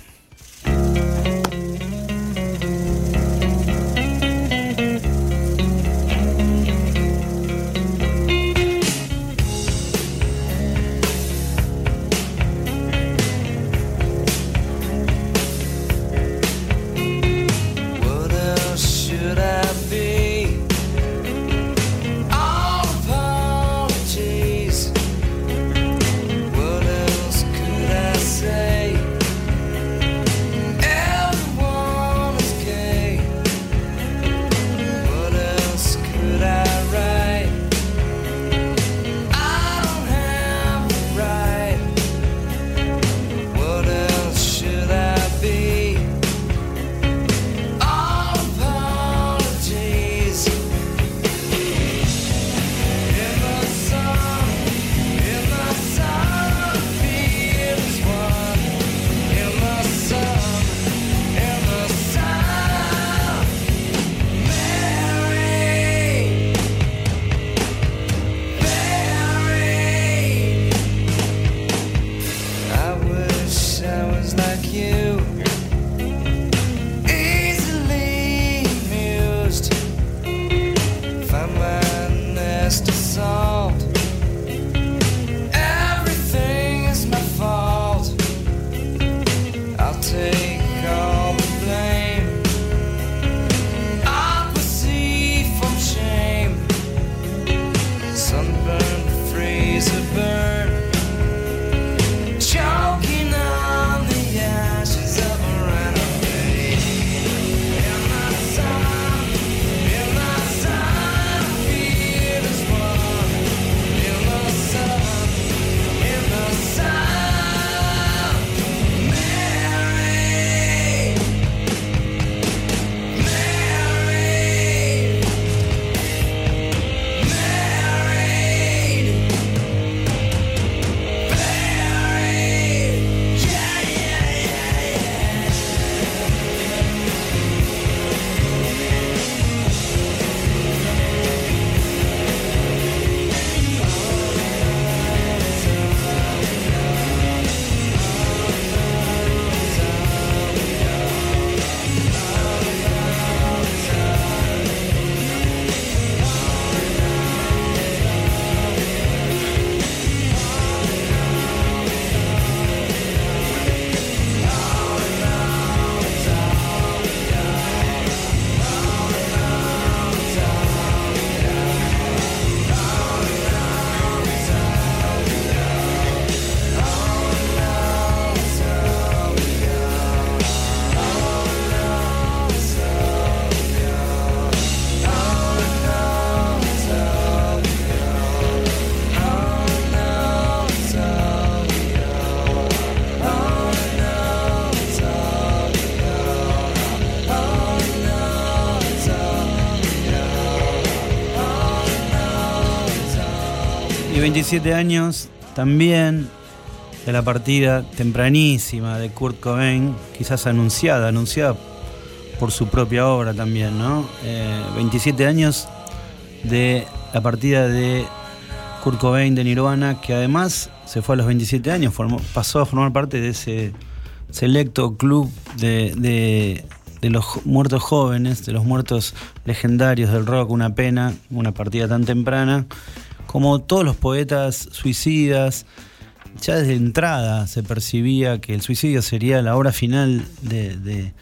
27 años también de la partida tempranísima de Kurt Cobain, quizás anunciada, anunciada por su propia obra también, ¿no? Eh, 27 años de la partida de Kurt Cobain de Nirvana, que además se fue a los 27 años, pasó a formar parte de ese selecto club de, los muertos jóvenes, de los muertos legendarios del rock, una pena, una partida tan temprana, como todos los poetas suicidas, ya desde entrada se percibía que el suicidio sería la obra final de,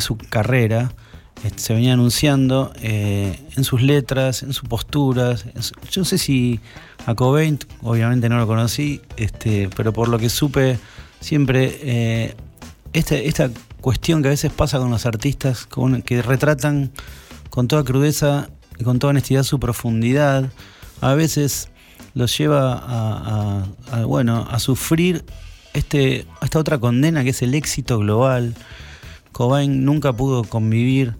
su carrera. Este, Se venía anunciando eh, en sus letras, en sus posturas. yo no sé si a Cobain, obviamente no lo conocí, este, pero por lo que supe, siempre eh, esta, esta cuestión que a veces pasa con los artistas, con- que retratan con toda crudeza y con toda honestidad su profundidad, a veces los lleva a, a- a, bueno, a sufrir este, esta otra condena que es el éxito global. Cobain nunca pudo convivir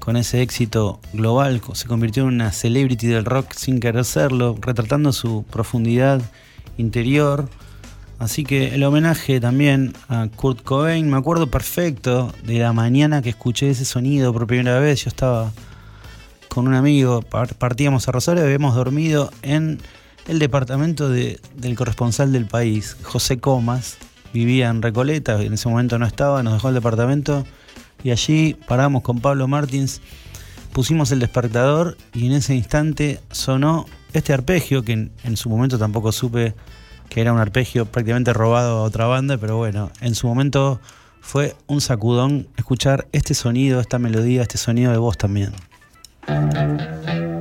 con ese éxito global, se convirtió en una celebrity del rock sin querer serlo, retratando su profundidad interior. Así que el homenaje también a Kurt Cobain, me acuerdo perfecto de la mañana que escuché ese sonido por primera vez, yo estaba con un amigo, par- partíamos a Rosario, habíamos dormido en el departamento de- del corresponsal del país, José Comas, vivía en Recoleta, en ese momento no estaba, nos dejó el departamento y allí paramos con Pablo Martins, pusimos el despertador y en ese instante sonó este arpegio que en, en su momento tampoco supe que era un arpegio prácticamente robado a otra banda, pero bueno, en su momento fue un sacudón escuchar este sonido, esta melodía, este sonido de voz también. Come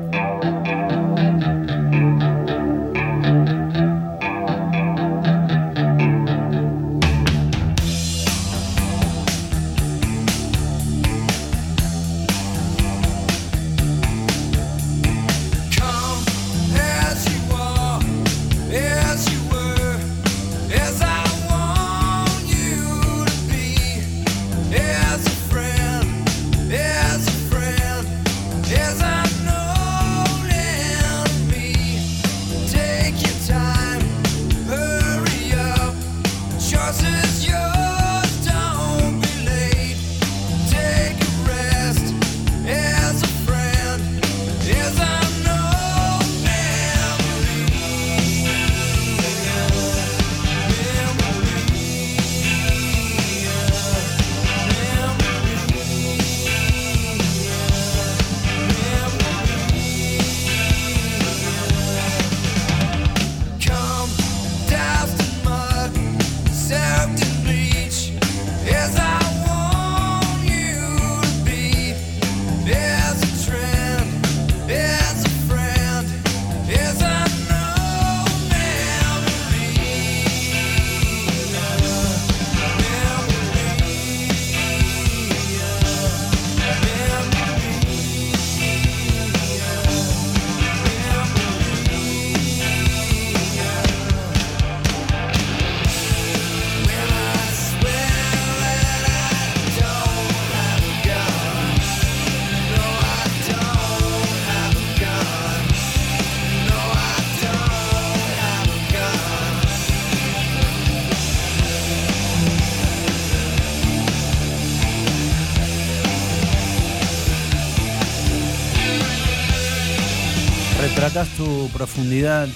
Tu profundidad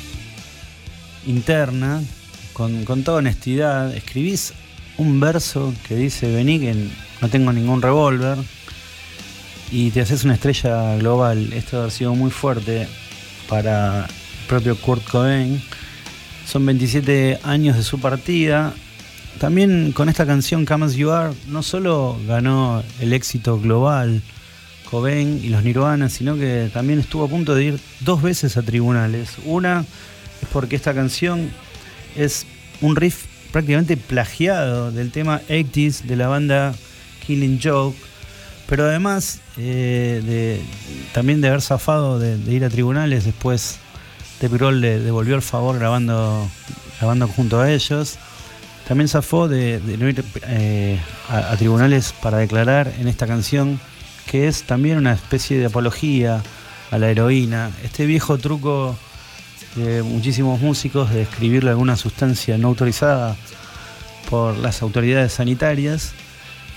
interna con, con toda honestidad. Escribís un verso que dice, vení que no tengo ningún revólver y te haces una estrella global. Esto ha sido muy fuerte para el propio Kurt Cobain. Son 27 años de su partida. También con esta canción Come As You Are no solo ganó el éxito global Cobain y los Nirvana, sino que también estuvo a punto de ir dos veces a tribunales. Una es porque esta canción es un riff prácticamente plagiado del tema 80s de la banda Killing Joke, pero además eh, de, también de haber zafado de, ir a tribunales, después de Grohl le devolvió el favor grabando, grabando junto a ellos. También zafó de, no ir eh, a tribunales para declarar en esta canción que es también una especie de apología a la heroína. Este viejo truco de muchísimos músicos de escribirle alguna sustancia no autorizada por las autoridades sanitarias,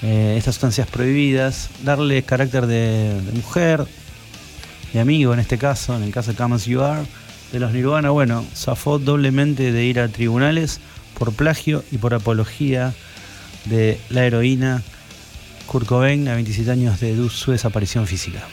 eh, estas sustancias prohibidas, darle carácter de, mujer, de amigo en este caso, en el caso de Come As You Are, de los Nirvana, bueno, zafó doblemente de ir a tribunales por plagio y por apología de la heroína Kurt Cobain a 27 años de su desaparición física.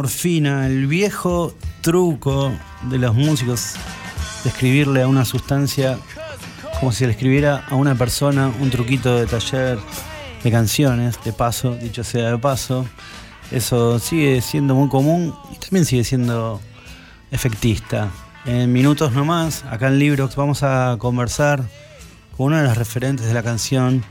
Morfina, el viejo truco de los músicos de escribirle a una sustancia como si le escribiera a una persona un truquito de taller de canciones, de paso, dicho sea de paso. Eso sigue siendo muy común y también sigue siendo efectista. En minutos nomás, acá en Librox vamos a conversar con una de las referentes de la canción,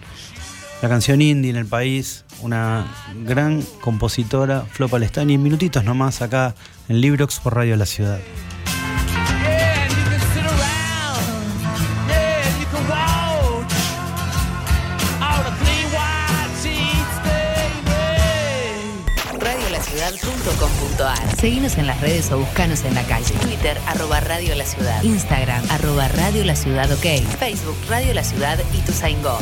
la canción indie en el país, una gran compositora, Flo Palestani, en minutitos nomás acá en Librox por Radio La Ciudad. Radiolaciudad.com.ar Seguinos en las redes o buscanos en la calle. Twitter, arroba Radio La Ciudad. Instagram, arroba Radio La Ciudad OK. Facebook, Radio La Ciudad y Tusaingó.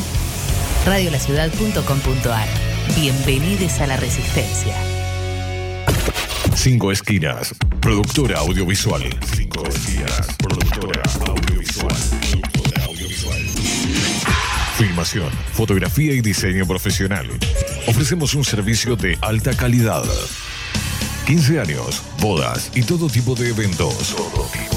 Radiolaciudad.com.ar Bienvenidos a la Resistencia. Cinco Esquinas, productora audiovisual. Cinco Esquinas, productora audiovisual. Audiovisual. Filmación, fotografía y diseño profesional. Ofrecemos un servicio de alta calidad. 15 años, bodas y todo tipo de eventos. Todo tipo.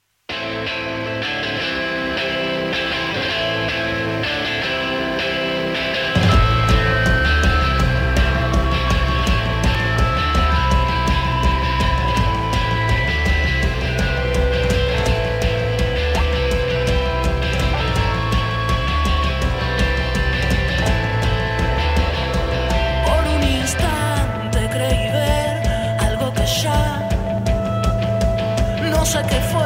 No sé qué fue,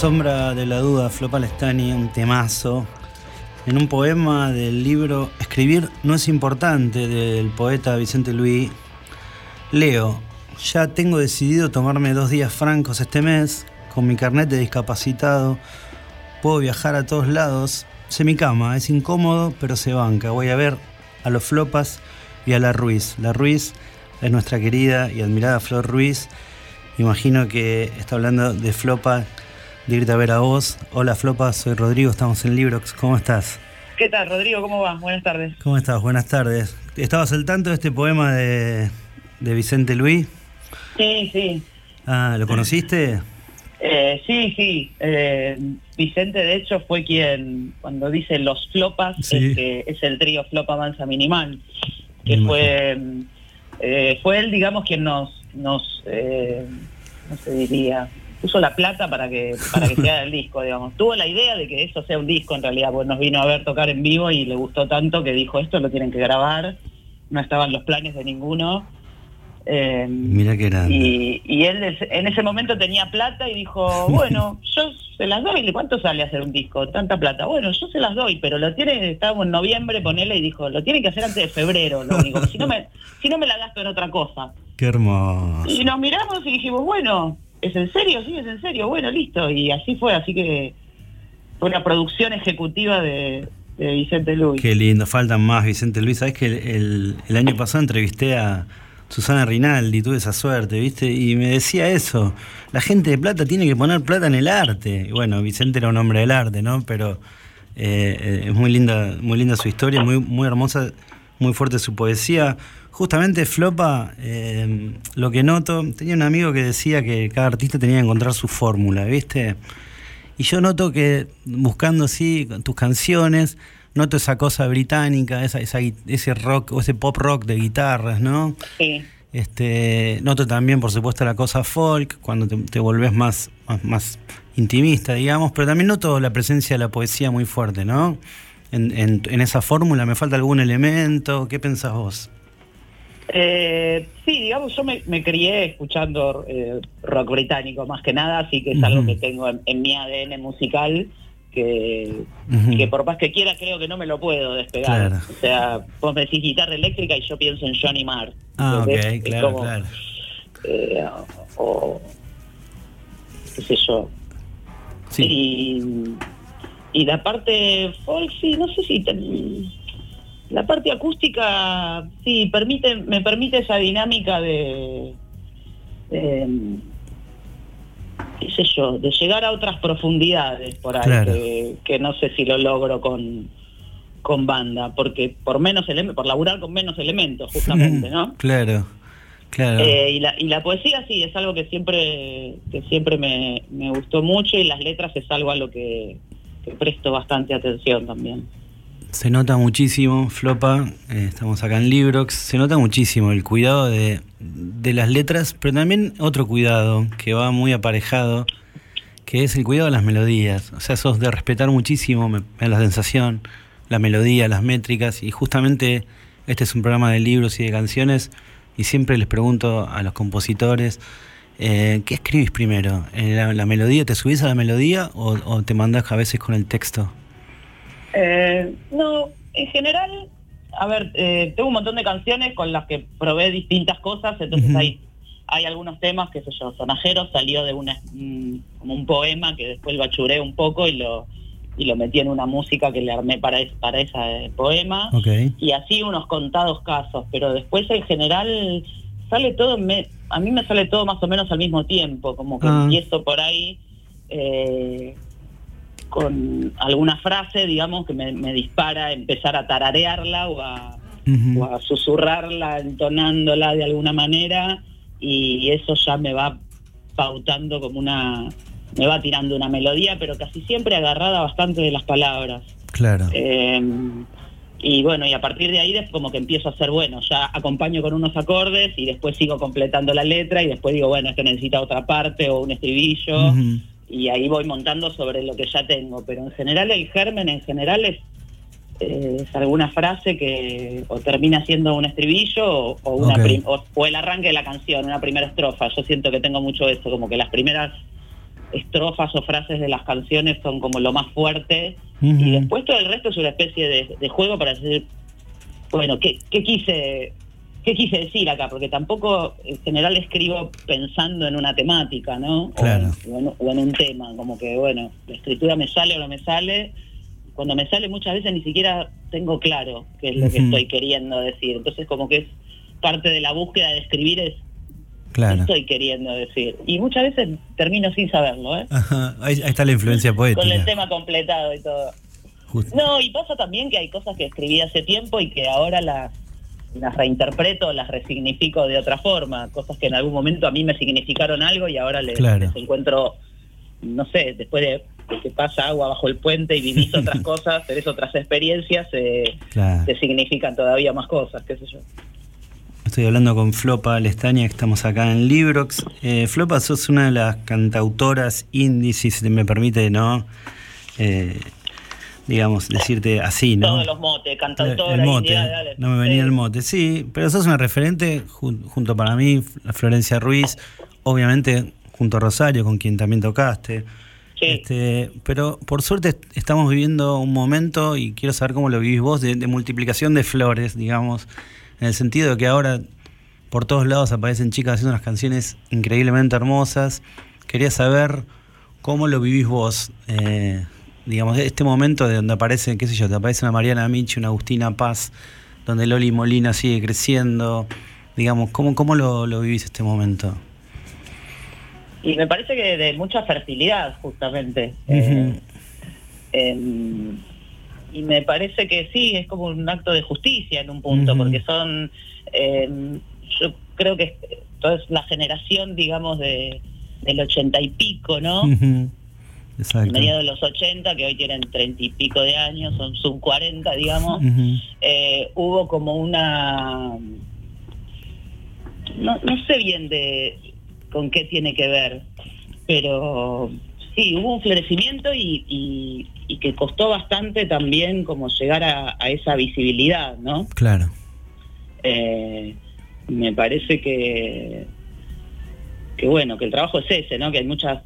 sombra de la duda, Flo Palestani, un temazo. En un poema del libro Escribir no es importante, del poeta Vicente Luis, leo, ya tengo decidido tomarme dos días francos este mes, con mi carnet de discapacitado, puedo viajar a todos lados, sé mi cama, es incómodo, pero se banca. Voy a ver a los Flopas y a la Ruiz. La Ruiz es nuestra querida y admirada Flor Ruiz. Imagino que está hablando de Flopa, de irte a ver a vos. Hola Flopa, soy Rodrigo, estamos en Librox. ¿Cómo estás? ¿Qué tal, Rodrigo? ¿Cómo vas? Buenas tardes. ¿Cómo estás? Buenas tardes. ¿Estabas al tanto de este poema de, de Vicente Luis? Sí, sí. Ah, ¿lo conociste? Eh, sí, sí. Eh, Vicente, de hecho, fue quien, cuando dice los flopas, Sí. es, que es el trío Flopa Mansa Minimal, que fue, eh, fue él, digamos, quien nos, nos eh, no se diría, puso la plata para que para que <laughs> sea el disco, digamos. Tuvo la idea de que eso sea un disco, en realidad, pues nos vino a ver tocar en vivo y le gustó tanto que dijo, esto lo tienen que grabar, no estaban los planes de ninguno. Eh, Mira qué grande. y, y él en ese momento tenía plata y dijo, <laughs> bueno, yo se las doy. ¿Cuánto sale hacer un disco? Tanta plata. Bueno, yo se las doy, pero lo tiene, estábamos en noviembre, ponele, y dijo, lo tiene que hacer antes de febrero, lo único. Si no me, si no me la gasto en otra cosa. Qué hermoso. Y nos miramos y dijimos, bueno, ¿es en serio? Sí, es en serio. Bueno, listo. Y así fue, así que fue una producción ejecutiva de, Vicente Luis. Qué lindo, faltan más, Vicente Luis. Sabes que el año pasado entrevisté a Susana Rinaldi, tuve esa suerte, ¿viste? Y me decía eso, la gente de plata tiene que poner plata en el arte. Y bueno, Vicente era un hombre del arte, ¿no? Pero eh, eh, es muy linda, muy linda su historia, muy, muy hermosa, muy fuerte su poesía. Justamente Flopa, eh, lo que noto, tenía un amigo que decía que cada artista tenía que encontrar su fórmula, ¿viste? Y yo noto que buscando así tus canciones, noto esa cosa británica, esa, ese rock o ese pop rock de guitarras, ¿no? Sí. Este, noto también, por supuesto, la cosa folk, cuando te, te volvés más, más, más intimista, digamos, pero también noto la presencia de la poesía muy fuerte, ¿no? En, en- en esa fórmula, ¿me falta algún elemento? ¿Qué pensás vos? Eh, sí, digamos, yo me, me crié escuchando eh, rock británico más que nada, así que es algo que tengo en, en mi ADN musical, que, que por más que quiera creo que no me lo puedo despegar. Claro. O sea, vos me decís guitarra eléctrica y yo pienso en Johnny Marr. Ah, claro, como, claro. eh, o qué sé yo. Sí. Y, y la parte folk, sí, no sé si... te- la parte acústica, sí, permite, me permite esa dinámica de, de, qué sé yo, de llegar a otras profundidades por ahí, Claro. que, que no sé si lo logro con, con banda, porque por menos elementos, por laburar con menos elementos, <laughs> justamente, ¿no? Claro, claro. Eh, y, la, y la poesía sí, es algo que siempre, que siempre me, me gustó mucho y las letras es algo a lo que, que presto bastante atención también. Se nota muchísimo, Flopa, eh, estamos acá en Librox, se nota muchísimo el cuidado de, de las letras, pero también otro cuidado que va muy aparejado, que es el cuidado de las melodías. O sea, sos de respetar muchísimo, me, la sensación, la melodía, las métricas, y justamente este es un programa de libros y de canciones, y siempre les pregunto a los compositores, eh, ¿qué escribís primero? ¿En la, la melodía? ¿Te subís a la melodía o, o te mandás a veces con el texto? Eh, no, en general, a ver, eh, tengo un montón de canciones con las que probé distintas cosas, entonces hay, hay algunos temas, qué sé yo, Sonajeros salió de una, mm, como un poema que después lo achuré un poco y lo, y lo metí en una música que le armé para, es- para ese poema. Ok. y así unos contados casos, pero después en general sale todo, me- a mí me sale todo más o menos al mismo tiempo, como que Ah. empiezo por ahí eh, con alguna frase, digamos, que me, me dispara empezar a tararearla o a, Ujú. o a susurrarla, entonándola de alguna manera, y eso ya me va pautando como una, me va tirando una melodía, pero casi siempre agarrada bastante de las palabras. Claro. Eh, y bueno, y a partir de ahí es como que empiezo a hacer, bueno, ya acompaño con unos acordes y después sigo completando la letra y después digo, bueno, esto necesita otra parte o un estribillo. Y ahí voy montando sobre lo que ya tengo. Pero en general el germen en general es, eh, es alguna frase que o termina siendo un estribillo o, o una Ok. prim- o, o el arranque de la canción, una primera estrofa. Yo siento que tengo mucho eso, como que las primeras estrofas o frases de las canciones son como lo más fuerte y después todo el resto es una especie de, de juego para decir, bueno, ¿qué, qué quise qué quise decir acá? Porque tampoco en general escribo pensando en una temática, ¿no? O Claro. en- O, en, o en un tema, como que, bueno, la escritura me sale o no me sale. Cuando me sale muchas veces ni siquiera tengo claro qué es lo que estoy queriendo decir. Entonces como que es parte de la búsqueda de escribir es qué Claro. estoy queriendo decir. Y muchas veces termino sin saberlo, ¿eh? Ajá, ahí, ahí está la influencia Con el poética. tema completado y todo. Justo. No, y pasa también que hay cosas que escribí hace tiempo y que ahora las, las reinterpreto, las resignifico de otra forma. Cosas que en algún momento a mí me significaron algo y ahora les, Claro. les encuentro, no sé, después de, de que pasa agua bajo el puente y vivís otras <laughs> cosas, tenés otras experiencias, eh, Claro. te significan todavía más cosas, qué sé yo. Estoy hablando con Flopa Lestaña, que estamos acá en Librox. Eh, Flopa, sos una de las cantautoras indie, si me permite, ¿no? Eh, digamos, decirte así, ¿no? Todos los motes, cantautora, el mote, indie, dale. no me venía Sí. el mote, sí, pero sos una referente jun- junto para mí, Florencia Ruiz, obviamente junto a Rosario, con quien también tocaste. Este, pero por suerte est- estamos viviendo un momento, y quiero saber cómo lo vivís vos, de, de multiplicación de flores, digamos, en el sentido de que ahora por todos lados aparecen chicas haciendo unas canciones increíblemente hermosas. Quería saber cómo lo vivís vos, eh, digamos, este momento de donde aparece, qué sé yo, te aparece una Mariana Michi, una Agustina Paz, donde Loli Molina sigue creciendo, digamos, ¿cómo, cómo lo, lo vivís este momento? Y me parece que de mucha fertilidad, justamente. Eh, em, y me parece que sí, es como un acto de justicia en un punto, porque son, em, yo creo que toda es la generación, digamos, de del ochenta y pico, ¿no? Exacto. Mediados de los 80, que hoy tienen treinta y pico de años, son sub 40, digamos. Eh, hubo como una no, no sé bien de con qué tiene que ver pero sí hubo un florecimiento y, y- y que costó bastante también como llegar a, a esa visibilidad no Claro. Eh, me parece que que bueno que el trabajo es ese no que hay muchas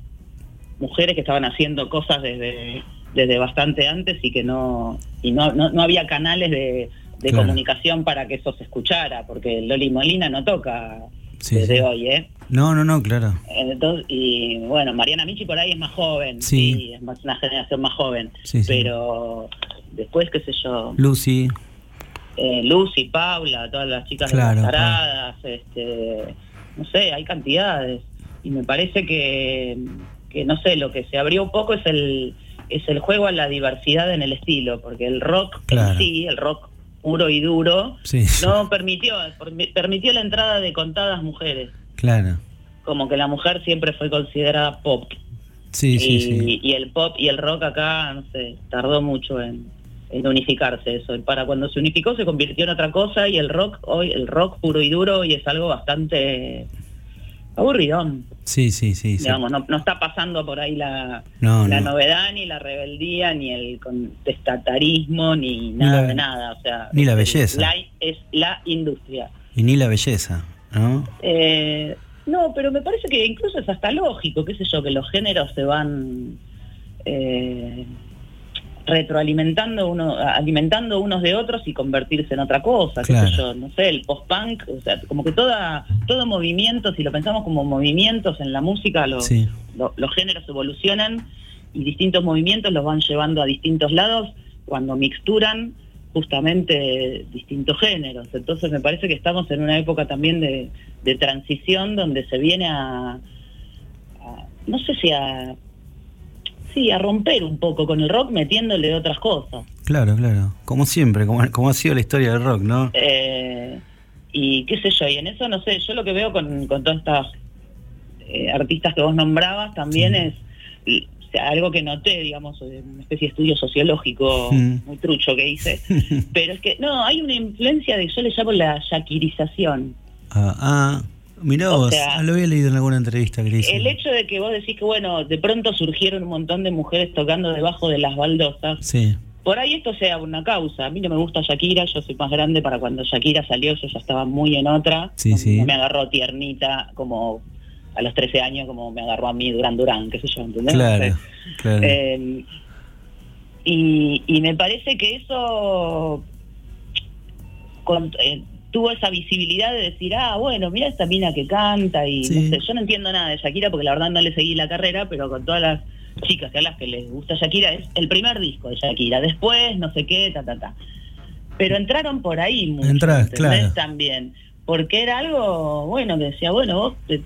mujeres que estaban haciendo cosas desde desde bastante antes y que no y no no, no había canales de, de Claro. comunicación para que eso se escuchara porque Loli Molina no toca Sí, desde sí. hoy eh No, no, no, claro. entonces, y bueno, Mariana Michi por ahí es más joven, Sí. sí, es más una generación más joven, Sí, sí. pero después, qué sé yo, Lucy, eh, Lucy, Paula, todas las chicas Claro, de las taradas, este, no sé, hay cantidades. Y me parece que, que, no sé, lo que se abrió un poco es el, es el juego a la diversidad en el estilo, porque el rock Claro. en sí, el rock puro y duro, Sí. no permitió, permi- permitió la entrada de contadas mujeres. claro. Como que la mujer siempre fue considerada pop. Sí, sí, y, sí. y el pop y el rock acá, no sé, tardó mucho en, en unificarse eso. Para cuando se unificó se convirtió en otra cosa y el rock hoy, el rock puro y duro hoy es algo bastante aburridón. Sí, sí, sí. sí. Digamos, no, no está pasando por ahí la, No, la no. novedad, ni la rebeldía, ni el contestatarismo, ni nada la- de nada. O sea, ni la belleza. la- es la industria. Y ni la belleza, ¿no? Eh, no, pero me parece que incluso es hasta lógico, qué sé yo, que los géneros se van eh, retroalimentando uno, alimentando unos de otros y convertirse en otra cosa, qué Claro. sé yo, no sé, el post-punk, o sea, como que toda, todo movimiento, si lo pensamos como movimientos en la música, los, Sí. los géneros evolucionan y distintos movimientos los van llevando a distintos lados cuando mixturan justamente distintos géneros. Entonces me parece que estamos en una época también de, de transición donde se viene a, a- no sé si a, sí, a romper un poco con el rock metiéndole otras cosas. Claro, claro. Como siempre, como, como ha sido la historia del rock, ¿no? Eh, y qué sé yo, y en eso no sé, yo lo que veo con, con todas estas eh, artistas que vos nombrabas también es y, o sea, algo que noté, digamos, una especie de estudio sociológico muy trucho que hice, <laughs> pero es que no, hay una influencia de, yo le llamo la shakirización. Ah, ah mirá O vos, sea, lo había leído en alguna entrevista que le hice. El hecho de que vos decís que, bueno, de pronto surgieron un montón de mujeres tocando debajo de las baldosas, Sí, por ahí esto sea una causa. A mí no me gusta Shakira, yo soy más grande para cuando Shakira salió, yo ya estaba muy en otra. Sí, me agarró tiernita como a los 13 años como me agarró a mí Durán Durán, qué sé yo, ¿entendés? Claro, No sé. claro. Eh, y, y me parece que eso con- eh, tuvo esa visibilidad de decir, ah, bueno, mira esta mina que canta y Sí. no sé, yo no entiendo nada de Shakira porque la verdad no le seguí la carrera, pero con todas las chicas a las que les gusta Shakira es el primer disco de Shakira, después no sé qué, ta, ta, ta. Pero entraron por ahí mucho, Entras, ¿entendés? claro. También, porque era algo, bueno, que decía, bueno, vos te-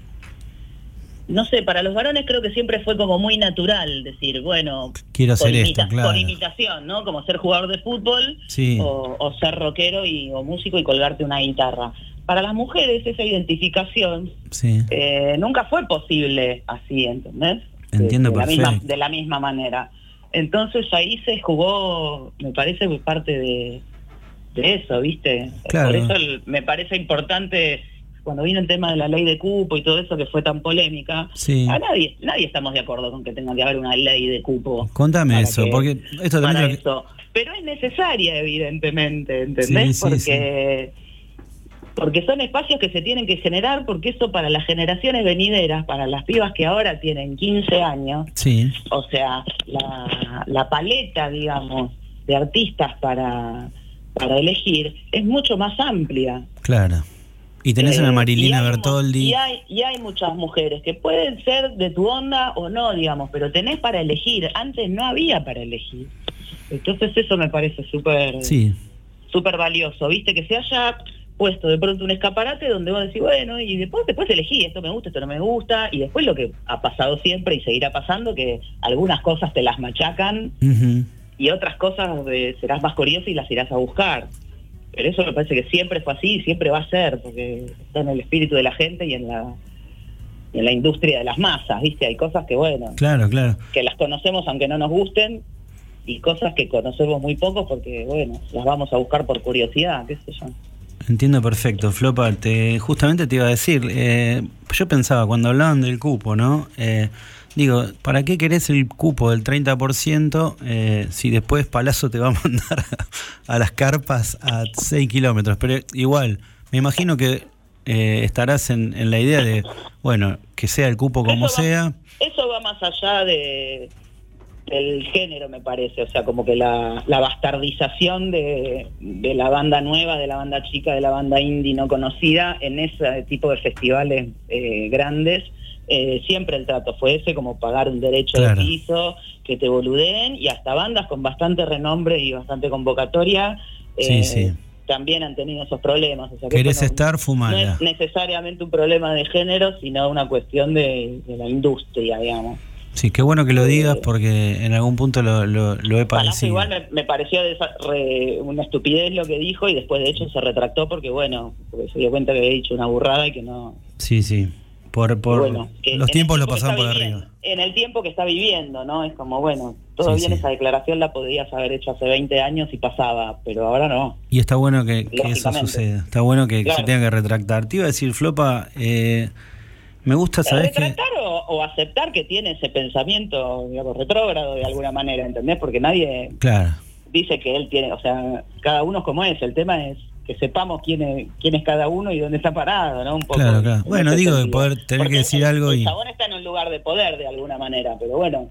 no sé, para los varones creo que siempre fue como muy natural decir, bueno, Quiero esto, imita- claro. por imitación, ¿no? Como ser jugador de fútbol Sí. o, o ser rockero y, o músico y colgarte una guitarra. Para las mujeres esa identificación Sí. eh, nunca fue posible así, ¿entendés? De- Entiendo de, la misma, de la misma manera. Entonces ahí se jugó, me parece, parte de, de eso, ¿viste? Claro. Por eso el- me parece importante, cuando vino el tema de la ley de cupo y todo eso que fue tan polémica, Sí. a nadie, nadie estamos de acuerdo con que tenga que haber una ley de cupo. Contame eso, que- porque esto también para es lo que- eso. Pero es necesaria, evidentemente, ¿entendés? Sí, sí, porque, porque son espacios que se tienen que generar, porque eso para las generaciones venideras, para las pibas que ahora tienen 15 años, Sí, o sea, la, la paleta, digamos, de artistas para, para elegir es mucho más amplia. claro. Y tenés Eh, una y Marilina Bertoldi. Y hay, y hay muchas mujeres que pueden ser de tu onda o no, digamos, pero tenés para elegir. Antes no había para elegir. Entonces eso me parece súper Sí, súper valioso, ¿viste? Que se haya puesto de pronto un escaparate donde vos decís, bueno, y después después elegí, esto me gusta, esto no me gusta, y después lo que ha pasado siempre y seguirá pasando, que algunas cosas te las machacan y otras cosas eh, serás más curioso y las irás a buscar. Pero eso me parece que siempre fue así y siempre va a ser, porque está en el espíritu de la gente y en la, y en la industria de las masas, ¿viste? Hay cosas que, bueno, claro, claro. que las conocemos aunque no nos gusten y cosas que conocemos muy poco porque, bueno, las vamos a buscar por curiosidad, qué sé yo. Entiendo perfecto, Flopa. Te, justamente te iba a decir, eh, yo pensaba cuando hablaban del cupo, ¿no? Eh, digo, ¿para qué querés el cupo del 30% eh, si después Palazzo te va a <laughs> mandar a, a las carpas a 6 kilómetros? Pero igual, me imagino que eh, estarás en, en la idea de, bueno, que sea el cupo como Eso va- sea. Eso va más allá de del género, me parece, o sea, como que la, la bastardización de, de la banda nueva, de la banda chica, de la banda indie no conocida, en ese tipo de festivales eh, grandes, eh, siempre el trato fue ese, como pagar un derecho Claro. de piso, que te boludeen, y hasta bandas con bastante renombre y bastante convocatoria eh, sí. también han tenido esos problemas. O sea, que Querés eso no- estar, no fumala. es necesariamente un problema de género, sino una cuestión de, de la industria, digamos. Sí, qué bueno que lo digas porque en algún punto lo, lo, lo he padecido. igual me, me pareció re- una estupidez lo que dijo y después de hecho se retractó porque, bueno, porque se dio cuenta que había dicho una burrada y que no... Sí, sí. Por, por bueno, que los tiempos lo que pasaron por arriba. En el tiempo que está viviendo, ¿no? Es como, bueno, todo Sí, esa declaración la podrías haber hecho hace 20 años y pasaba, pero ahora no. Y está bueno que, que eso suceda. Está bueno que, que se tenga que retractar. Te iba a decir, Flopa, eh, me gusta, ¿sabes retractar o, o aceptar que tiene ese pensamiento, digamos, retrógrado de alguna manera, ¿entendés? Porque nadie Claro. dice que él tiene, o sea, cada uno es como es, el tema es que sepamos quién es, quién es cada uno y dónde está parado, ¿no? Un poco. Claro, claro. en Bueno, digo, de poder tener Porque que decir el- algo el y- chabón está en un lugar de poder de alguna manera, pero bueno,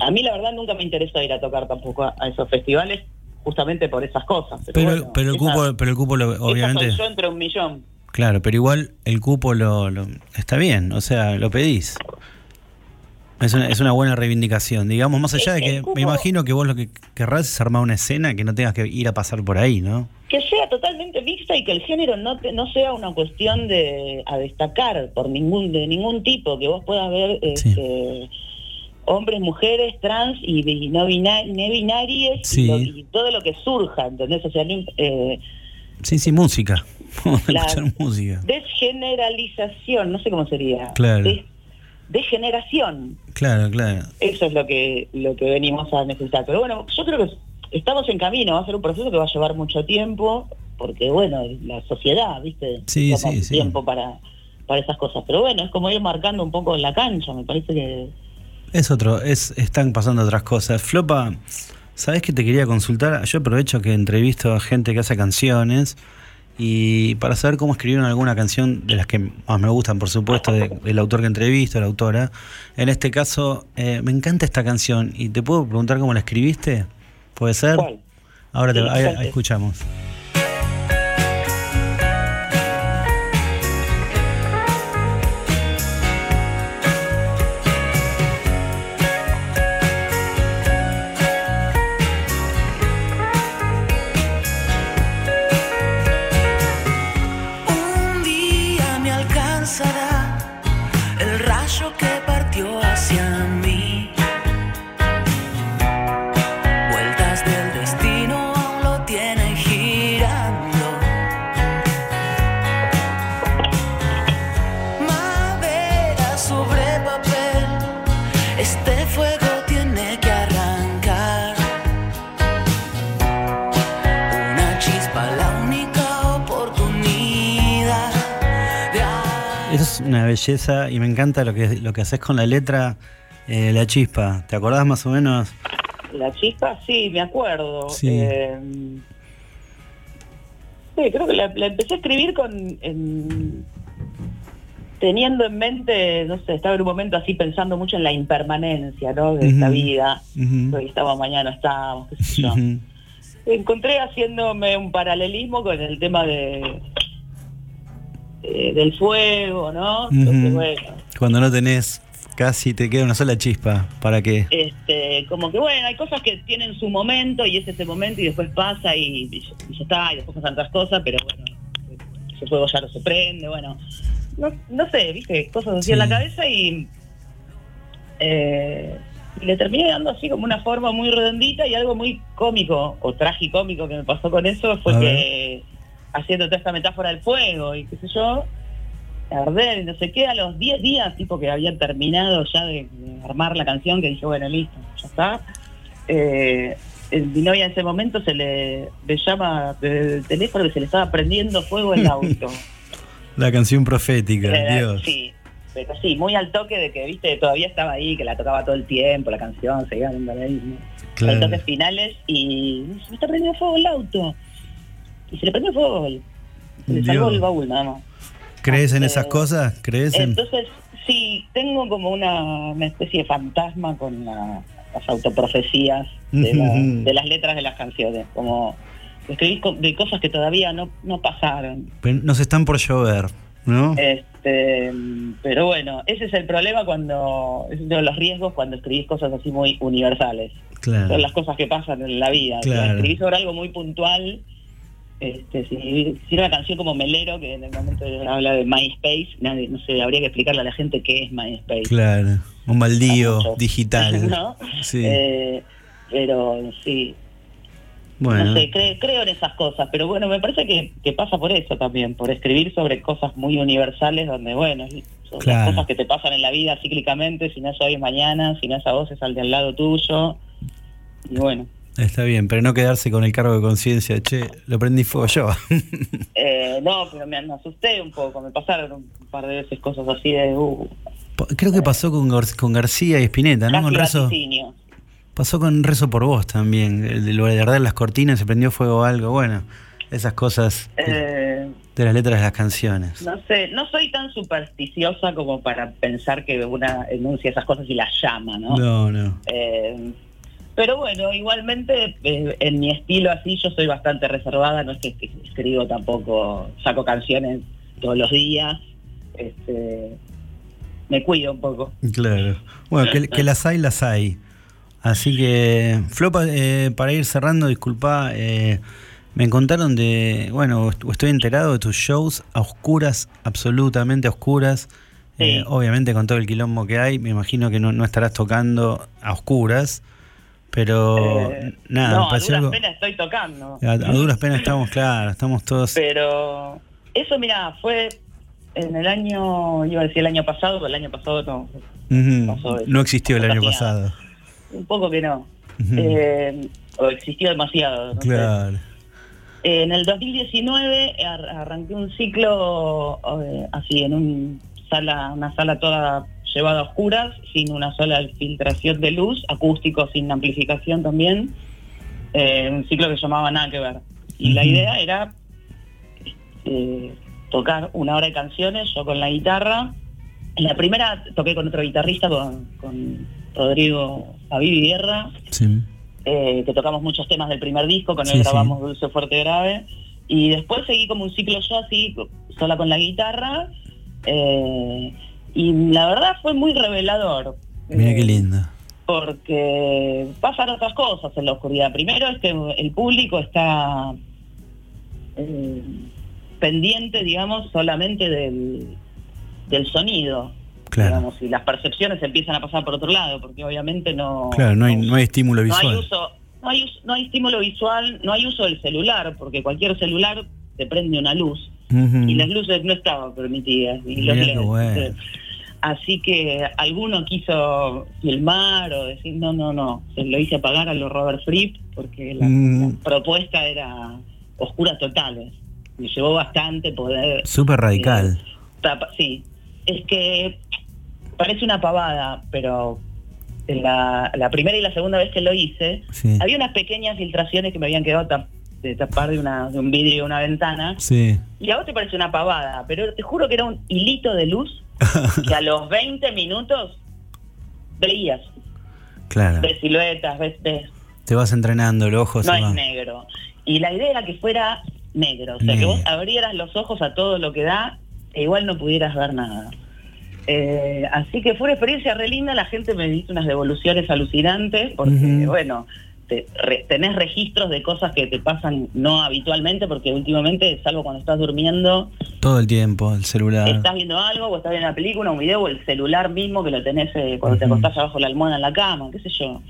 a mí la verdad nunca me interesó ir a tocar tampoco a, a esos festivales, justamente por esas cosas. Pero, Pero, bueno, pero el esa- cupo, pero el cupo lo- obviamente. soy yo entre un millón. Claro, pero igual el cupo lo, lo- está bien, o sea, lo pedís. Es una, es una buena reivindicación, digamos, más allá de que me imagino que vos lo que querrás es armar una escena que no tengas que ir a pasar por ahí, ¿no? que sea totalmente mixta y que el género no te- no sea una cuestión de a destacar por ningún de ningún tipo que vos puedas ver este, hombres mujeres trans y, y no, bina- no binarias Sí. y, lo- y todo lo que surja ¿entendés? o sea eh, Sí, sí, música. <laughs> Vamos a La- escuchar música. desgeneralización no sé cómo sería Claro. Des- degeneración Claro, claro. eso es lo que lo que venimos a necesitar pero bueno yo creo que estamos en camino va a ser un proceso que va a llevar mucho tiempo porque bueno la sociedad viste Sí, toma sí, sí. tiempo para para esas cosas pero bueno es como ir marcando un poco la cancha me parece que Es otro, es, están pasando otras cosas. Flopa, ¿sabes que te quería consultar? Yo aprovecho que entrevisto a gente que hace canciones y para saber cómo escribieron alguna canción de las que más me gustan, por supuesto, de- del autor que entrevisto, la autora. En este caso, eh, me encanta esta canción y te puedo preguntar cómo la escribiste. ¿Puede ser? ¿Cuál? Ahora te, ahí- ahí escuchamos. Una belleza y me encanta lo que, lo que haces con la letra, eh, La Chispa. ¿Te acordás más o menos? La chispa, sí, me acuerdo. Sí. Eh, sí, creo que la, la empecé a escribir con en- teniendo en mente, no sé, estaba en un momento así pensando mucho en la impermanencia, ¿no? De esta Ujú. vida. Ujú. Hoy estamos, mañana no estamos, qué sé yo. Ujú. Encontré haciéndome un paralelismo con el tema de eh, del fuego, ¿no? Entonces, Ujú. bueno, Cuando no tenés, casi te queda una sola chispa. ¿Para qué? este, como que bueno, hay cosas que tienen su momento y es ese momento y después pasa y, y ya- y ya está, y después pasan otras cosas, pero bueno, ese fuego ya no se prende, bueno, no, no sé, viste, cosas así en la cabeza y eh, y le terminé dando así como una forma muy redondita y algo muy cómico o tragicómico que me pasó con eso fue A que haciendo toda esta metáfora del fuego y qué sé yo, arder y no sé qué, a los 10 días, tipo que habían terminado ya de, de armar la canción, que dije, bueno, listo, ya está. Eh, eh, mi novia en ese momento se le, le llama del teléfono que se le estaba prendiendo fuego el auto. <laughs> La canción profética, Eh, Dios. Sí, pero sí, muy al toque de que, viste, todavía estaba ahí, que la tocaba todo el tiempo, la canción, seguía dando ahí, ¿no? Claro. Toques finales y se me está prendiendo fuego el auto. Y se le prendió fuego, el- se le salvó el baúl nada más. ¿Crees en esas cosas? ¿Crees en...? Entonces, sí, tengo como una, una especie de fantasma con la- las autoprofecías de, la- Ujú. de las letras de las canciones, como escribís de cosas que todavía no, no pasaron. Nos están por llover, ¿no? Este, pero bueno, ese es el problema cuando, es uno de los riesgos cuando escribís cosas así muy universales. Claro. Son las cosas que pasan en la vida. Claro. escribís sobre algo muy puntual, este, si hiciera una canción como Melero, que en el momento habla de MySpace, nadie, no sé, habría que explicarle a la gente qué es MySpace. Claro. Un baldío digital. <laughs> ¿No? Sí. Eh, pero sí, bueno. no sé, cre- creo en esas cosas, pero bueno, me parece que, que pasa por eso también, por escribir sobre cosas muy universales donde, bueno, son Claro. las cosas que te pasan en la vida cíclicamente, si no es hoy es mañana, si no es a vos es al de al lado tuyo, y bueno. Está bien, pero no quedarse con el cargo de conciencia. Che, lo prendí fuego yo. <laughs> Eh, no, pero me, me asusté un poco, me pasaron un par de veces cosas así de... Uh, Creo que pasó con, Gar- con García y Spinetta, ¿no? Con Rezo. vaticinio. Pasó con Rezo por vos también. El de arder las cortinas, se prendió fuego algo. Bueno, esas cosas de, Eh, de las letras de las canciones. No sé, no soy tan supersticiosa como para pensar que una enuncia esas cosas y las llama, ¿no? No, no. Eh, pero bueno, igualmente eh, en mi estilo así yo soy bastante reservada, no es que, escribo tampoco, saco canciones todos los días, este, me cuido un poco. Claro. Bueno, que, que las hay, las hay. Así que, Flopa, eh, para ir cerrando, disculpa, eh, me contaron de, bueno, est- estoy enterado de tus shows a oscuras, absolutamente a oscuras. Eh, obviamente con todo el quilombo que hay, me imagino que no, no estarás tocando a oscuras, pero Eh, nada, no, a duras algo... penas estoy tocando. A, a duras penas estamos, claro, estamos todos... Pero eso, mira, fue en el año, iba a decir el año pasado, pero el año pasado no, pasó eso. No existió el año pasado. un poco que no. Eh, o existió demasiado. no. Claro. Eh, en el 2019 ar- arranqué un ciclo así en un sala, una sala toda llevada a oscuras, sin una sola filtración de luz, acústico sin amplificación también. Eh, un ciclo que llamaba Nada que ver. Y la idea era eh, tocar una hora de canciones, yo con la guitarra. En la primera toqué con otro guitarrista, con, con Rodrigo Aviv Guerra, Sí. eh, que tocamos muchos temas del primer disco, con él Sí, sí. grabamos Dulce Fuerte Grave. Y después seguí como un ciclo yo así, sola con la guitarra. eh, y la verdad fue muy revelador. Mira eh, qué lindo. porque pasan otras cosas en la oscuridad. Primero es que el público está eh, pendiente, digamos, solamente del, del sonido. Claro. Digamos, y las percepciones empiezan a pasar por otro lado, porque obviamente no, Claro, no hay, no hay estímulo no hay visual. uso, no hay, us- no hay estímulo visual, no hay uso del celular, porque cualquier celular te prende una luz y las luces no estaban permitidas y los Así que alguno quiso filmar o decir, no, no, no, se lo hice apagar a los Robert Fripp porque la, Mm. la propuesta era oscuras totales. Me llevó bastante poder... Súper radical. tapa- sí, es que parece una pavada, pero en la, la primera y la segunda vez que lo hice, Sí. había unas pequeñas filtraciones que me habían quedado tap- de tapar de, una, de un vidrio de una ventana. Sí. Y a vos te parece una pavada, pero te juro que era un hilito de luz <laughs> que a los 20 minutos veías. Claro. Ves siluetas, ves, ves. Te vas entrenando, el ojo No es va. negro. Y la idea era que fuera negro. O sea, que vos abrieras los ojos a todo lo que da e igual no pudieras ver nada. Eh, así que fue una experiencia re linda. La gente me hizo unas devoluciones alucinantes porque, bueno, te- re- tenés registros de cosas que te pasan no habitualmente porque últimamente, salvo cuando estás durmiendo, Todo el tiempo, el celular. estás viendo algo o estás viendo una película, un video o el celular mismo que lo tenés eh, cuando te acostás abajo la almohada en la cama, qué sé yo.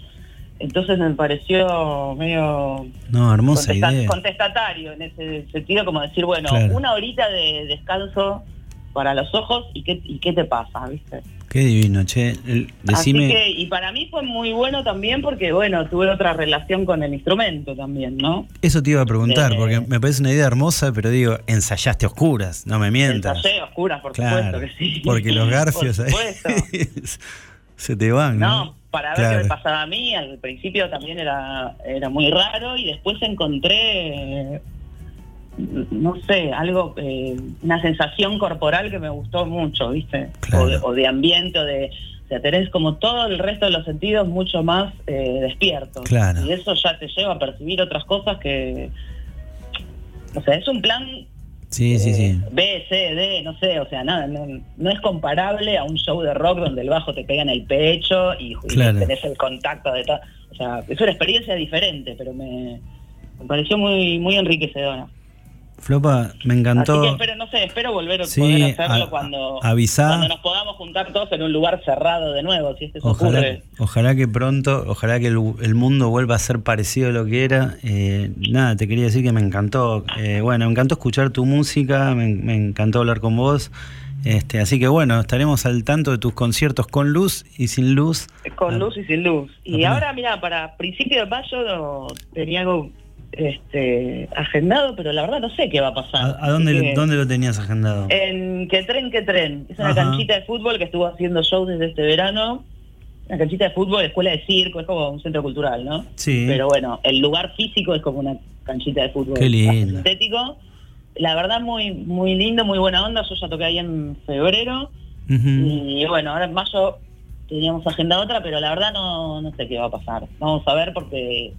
Entonces me pareció medio No, hermosa idea. contestatario en ese sentido, como decir, bueno, Claro. una horita de descanso para los ojos y qué, y qué te pasa, ¿viste? Qué divino, che. El- decime. Así que, y para mí fue muy bueno también porque, bueno, tuve otra relación con el instrumento también, ¿no? Eso te iba a preguntar, Eh, porque me parece una idea hermosa, pero digo, ensayaste oscuras, no me mientas. Ensayé oscuras, por Claro, supuesto que sí. porque los garfios Por ahí <laughs> se te van, ¿no? No, para ver Claro. qué me pasaba a mí, al principio también era, era muy raro y después encontré, no sé, algo, eh, una sensación corporal que me gustó mucho, ¿viste? Claro. O, de, o de ambiente, o de... O sea, tenés como todo el resto de los sentidos mucho más eh, despiertos. Claro. Y eso ya te lleva a percibir otras cosas que... O sea, es un plan Sí, sí, sí. B, C, D, no sé, o sea, nada, no, no es comparable a un show de rock donde el bajo te pega en el pecho y, tenés el contacto de tal. O sea, es una experiencia diferente, pero me, me pareció muy muy enriquecedora. Flopa, me Así encantó. que espero, no sé, espero volver a Sí, poder hacerlo a- cuando, nos podamos juntar todos en un lugar cerrado de nuevo, si esto se Ojalá, ocurre. ojalá que pronto, ojalá que el, el mundo vuelva a ser parecido a lo que era. Eh, nada, te quería decir que me encantó. Eh, bueno, me encantó escuchar tu música, me, me encantó hablar con vos. Este, así que bueno, estaremos al tanto de tus conciertos con luz y sin luz. Con luz y sin luz. Y ahora, mira, para principio de mayo no- tenía algo este, agendado, pero la verdad no sé qué va a pasar. ¿A, a dónde, que- dónde lo tenías agendado? En Que Tren, Que Tren. Es una Ajá. canchita de fútbol que estuvo haciendo shows desde este verano. Una canchita de fútbol, escuela de circo, es como un centro cultural, ¿no? Sí. Pero bueno, el lugar físico es como una canchita de fútbol. Qué lindo. Sintético. La verdad, muy muy lindo, muy buena onda. Yo ya toqué ahí en febrero. Y bueno, ahora en mayo teníamos agenda otra, pero la verdad no, no sé qué va a pasar. Vamos a ver porque...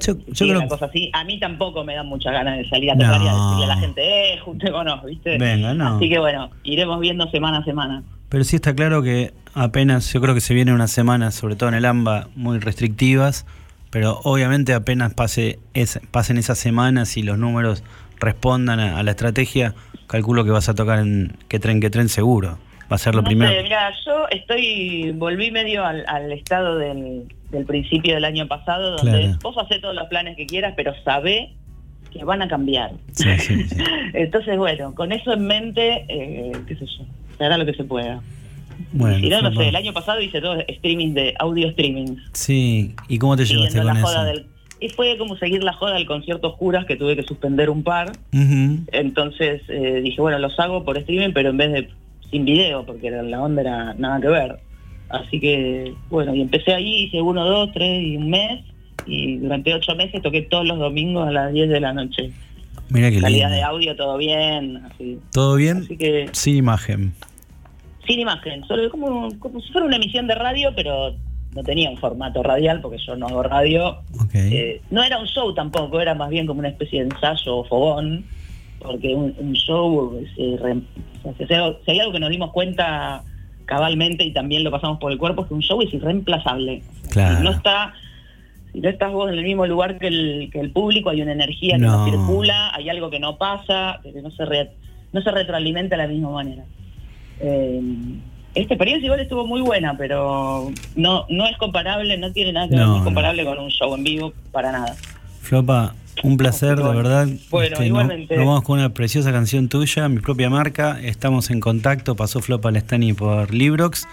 Yo- creo- una cosa así. A mí tampoco me dan muchas ganas de salir a tocar y a No. decirle a la gente, eh, juntémonos, ¿viste? Venga, no. Así que bueno, iremos viendo semana a semana. Pero sí está claro que apenas, yo creo que se vienen unas semanas, sobre todo en el AMBA, muy restrictivas, pero obviamente apenas pase es- pasen esas semanas y los números respondan a, a la estrategia, calculo que vas a tocar en que tren, que tren seguro. Va a ser lo No primero. sé, mira, yo estoy, volví medio al, al estado del, del principio del año pasado, donde Claro. vos hacés todos los planes que quieras, pero sabé que van a cambiar. Sí, sí, sí. <laughs> Entonces, bueno, con eso en mente, eh, qué sé yo, se hará lo que se pueda. Bueno, si no, no sé, el año pasado hice todo streaming de audio streaming. Sí, ¿y cómo te llevaste siguiendo con la eso? joda del... Y fue como seguir la joda del concierto Juras, que tuve que suspender un par. Entonces eh, dije, bueno, los hago por streaming, pero en vez de sin video, porque la onda era nada que ver. Así que, bueno, y empecé ahí, hice uno, dos, tres y un mes. Y durante ocho meses toqué todos los domingos a las 10 de la noche. Mira qué Calidad lindo. de audio, todo bien. Así. ¿Todo bien? Así que Sin imagen. sin imagen, solo como, como si fuera una emisión de radio, pero no tenía un formato radial porque yo no hago radio. Eh, no era un show tampoco, era más bien como una especie de ensayo o fogón, porque un, un show, se re- o sea, si, hay algo, si hay algo que nos dimos cuenta cabalmente y también lo pasamos por el cuerpo, es que un show es irreemplazable. Claro. Si no está, si no estás vos en el mismo lugar que el, que el público, hay una energía que No. circula, hay algo que no pasa, que no se, re- no se retroalimenta de la misma manera. Eh, esta experiencia igual estuvo muy buena, pero no, no es comparable, no tiene nada que ver, No, es comparable con un show en vivo para nada. Flopa, un placer, de verdad. Bueno, Este, igualmente. Nos vamos con una preciosa canción tuya, mi propia marca. Estamos en contacto. Pasó Flopa Lestani por Librox.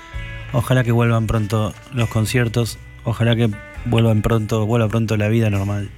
Ojalá que vuelvan pronto los conciertos. Ojalá que vuelvan pronto, vuelva pronto la vida normal.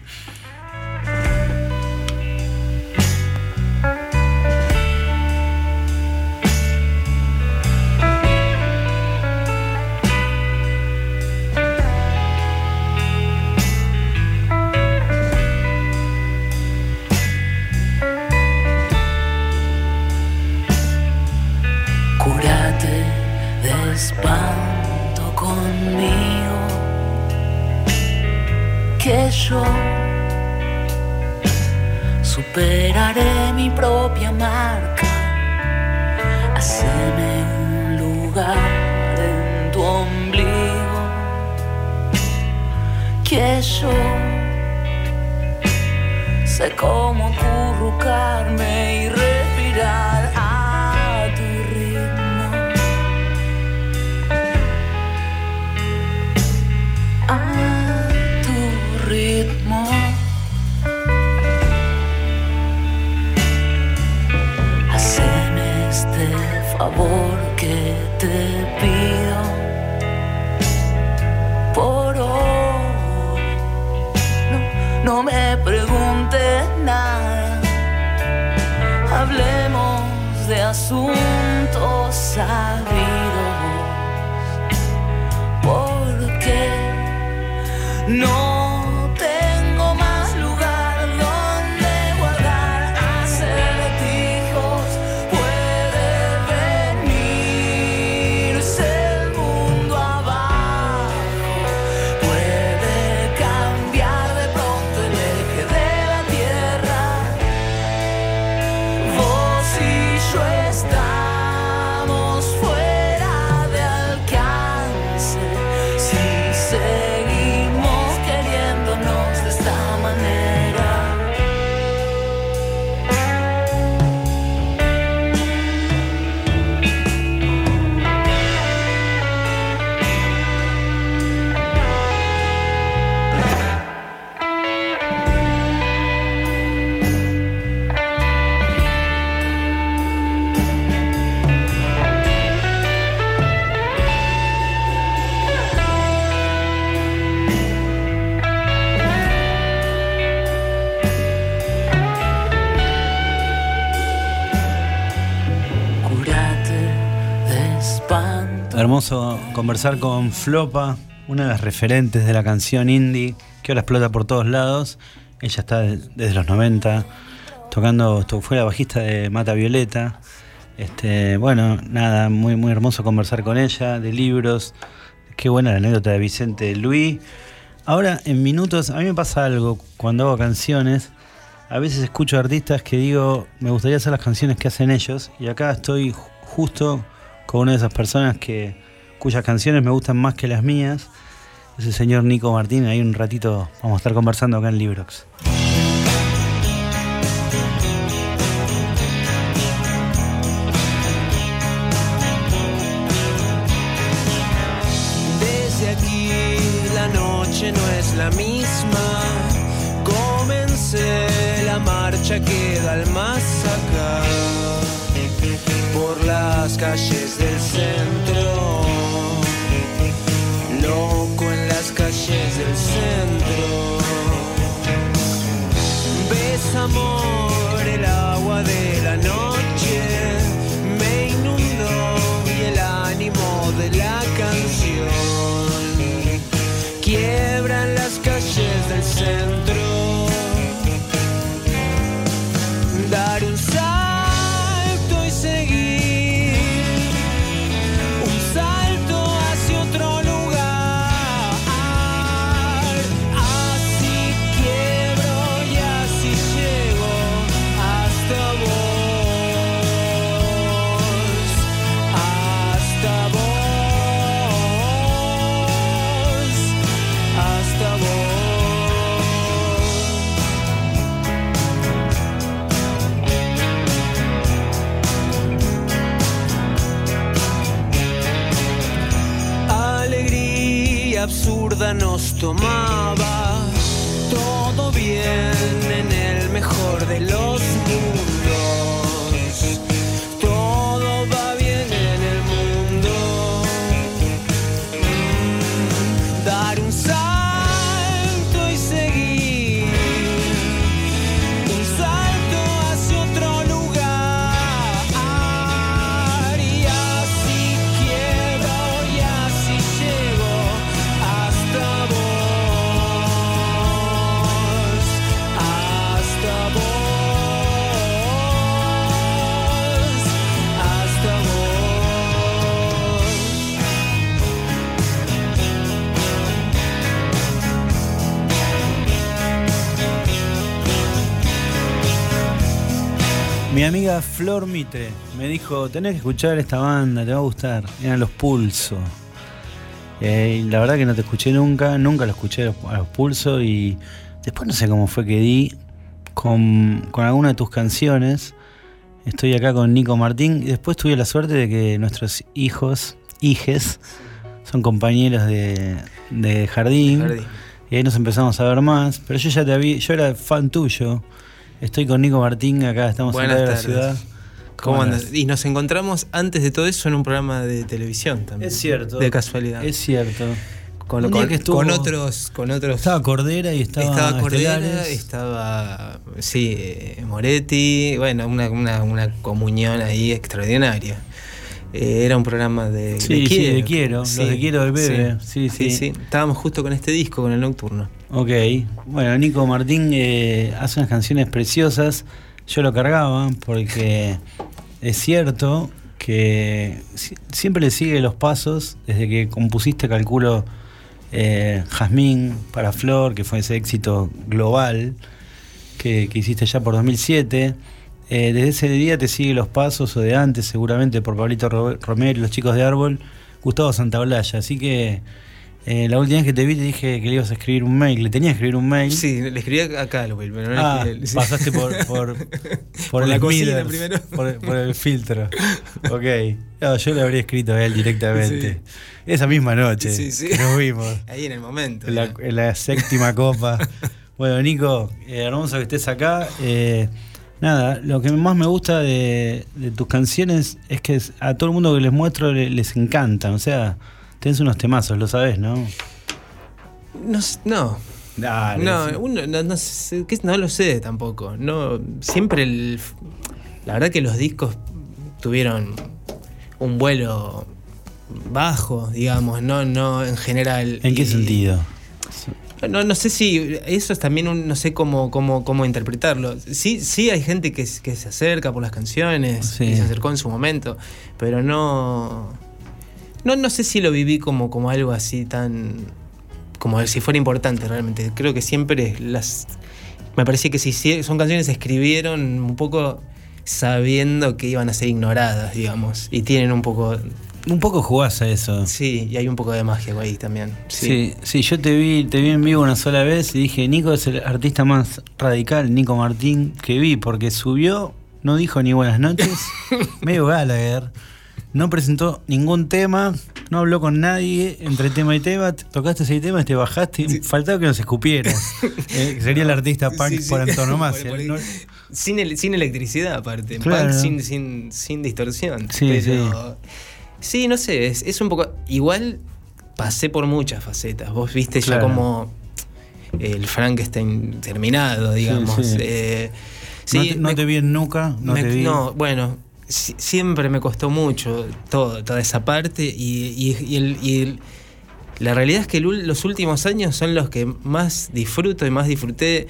Conversar con Flopa, una de las referentes de la canción indie, que ahora explota por todos lados. Ella está de- desde los 90 tocando, fue la bajista de Mata Violeta. Este, bueno, nada, muy, muy hermoso conversar con ella, de libros. Qué buena la anécdota de Vicente Luis. Ahora, en minutos, a mí me pasa algo cuando hago canciones. A veces escucho artistas que digo, me gustaría hacer las canciones que hacen ellos. Y acá estoy ju- justo con una de esas personas que, cuyas canciones me gustan más que las mías. Es el señor Nico Martín. Ahí un ratito vamos a estar conversando acá en Librox. Desde aquí la noche no es la misma. Comencé la marcha que da al más acá. Por las calles del centro. Calles del centro. Ves amor nos tomaba. Todo bien en el mejor de los Mi amiga Flor Mitre me dijo, tenés que escuchar esta banda, te va a gustar. Eran Los Pulso. Eh, y la verdad que no te escuché nunca, nunca lo escuché a los, Pulso y después no sé cómo fue que di con, con alguna de tus canciones. Estoy acá con Nico Martín y después tuve la suerte de que nuestros hijos, hijes, son compañeros de, de jardín. Jardín. Y ahí nos empezamos a ver más. Pero yo ya te había, yo era fan tuyo. Estoy con Nico Martín, acá estamos Buenas en la ciudad. ¿Cómo andas? andas? Y nos encontramos antes de todo eso en un programa de televisión también. Es cierto. De casualidad. Es cierto. con, con- que estuvo- con otros, con otros. Estaba Cordera y estaba, Estaba Cordera, Estelares. estaba sí, eh, Moretti, bueno, una, una, una comunión ahí extraordinaria. Eh, era un programa de, Sí, sí, de Quiero, los de Quiero del Bebe. Sí, sí. Estábamos justo con este disco, con el Nocturno. Ok. Bueno, Nico Martín eh, hace unas canciones preciosas. Yo lo cargaba porque es cierto que si- siempre le sigue los pasos desde que compusiste, calculo, eh, Jazmín para Flor, que fue ese éxito global que, hiciste ya por 2007. Eh, desde ese día te sigue los pasos, o de antes seguramente, por Pablito Ro- Romero y los chicos de Árbol, Gustavo Santaolalla. Así que eh, la última vez que te vi te dije que le ibas a escribir un mail, le tenías que escribir un mail. Sí, le escribí a Calwell, pero no Ah, le escribí- sí. pasaste por, por, <laughs> por, Por el la cocina primero. Por, por el filtro. <laughs> Ok. No, yo le habría escrito a él directamente. Esa misma noche Sí, sí. que nos vimos. <laughs> Ahí en el momento. En la, ya. en la séptima copa. Bueno, Nico, eh, hermoso que estés acá. Eh, nada, lo que más me gusta de, de tus canciones es que a todo el mundo que les muestro le- les encantan. O sea, tenés unos temazos, lo sabes, ¿no? No, no. Dale, no, sí. uno, no, no sé, que- no lo sé tampoco. No, siempre el, la verdad que los discos tuvieron un vuelo bajo, digamos, no, no en general. ¿En qué Y- sentido? No, no sé si eso es también un, no sé cómo, cómo, cómo interpretarlo. Sí, sí hay gente que, que se acerca por las canciones, Sí. y se acercó en su momento, pero no, no, no sé si lo viví como, como algo así tan, como si fuera importante realmente. Creo que siempre las, me parecía que si son canciones se escribieron un poco sabiendo que iban a ser ignoradas, digamos, y tienen un poco, Un poco jugás a eso. sí, y hay un poco de magia ahí también. Sí, sí, yo te vi, te vi en vivo una sola vez y dije, Nico es el artista más radical, Nico Martín, que vi, porque subió, no dijo ni buenas noches, <laughs> medio Gallagher, no presentó ningún tema, no habló con nadie entre tema y tema, te- tocaste seis temas, te bajaste, y faltaba que nos escupieras. <laughs> Eh, sería el artista punk Sí, sí. <laughs> por antonomasia. Por- por- ¿no? Sin, el- sin electricidad, aparte. Claro. Punk sin, sin, sin distorsión. Sí, Pero- sí. no sé, es, es un poco. Igual pasé por muchas facetas. Vos viste Claro. ya como el Frankenstein terminado, digamos. sí. Eh, no sí, te, no me- te vi en Nuca, no me- te vi. no, bueno, si- siempre me costó mucho toda esa parte y, y- el- y el- la realidad es que el los últimos años son los que más disfruto y más disfruté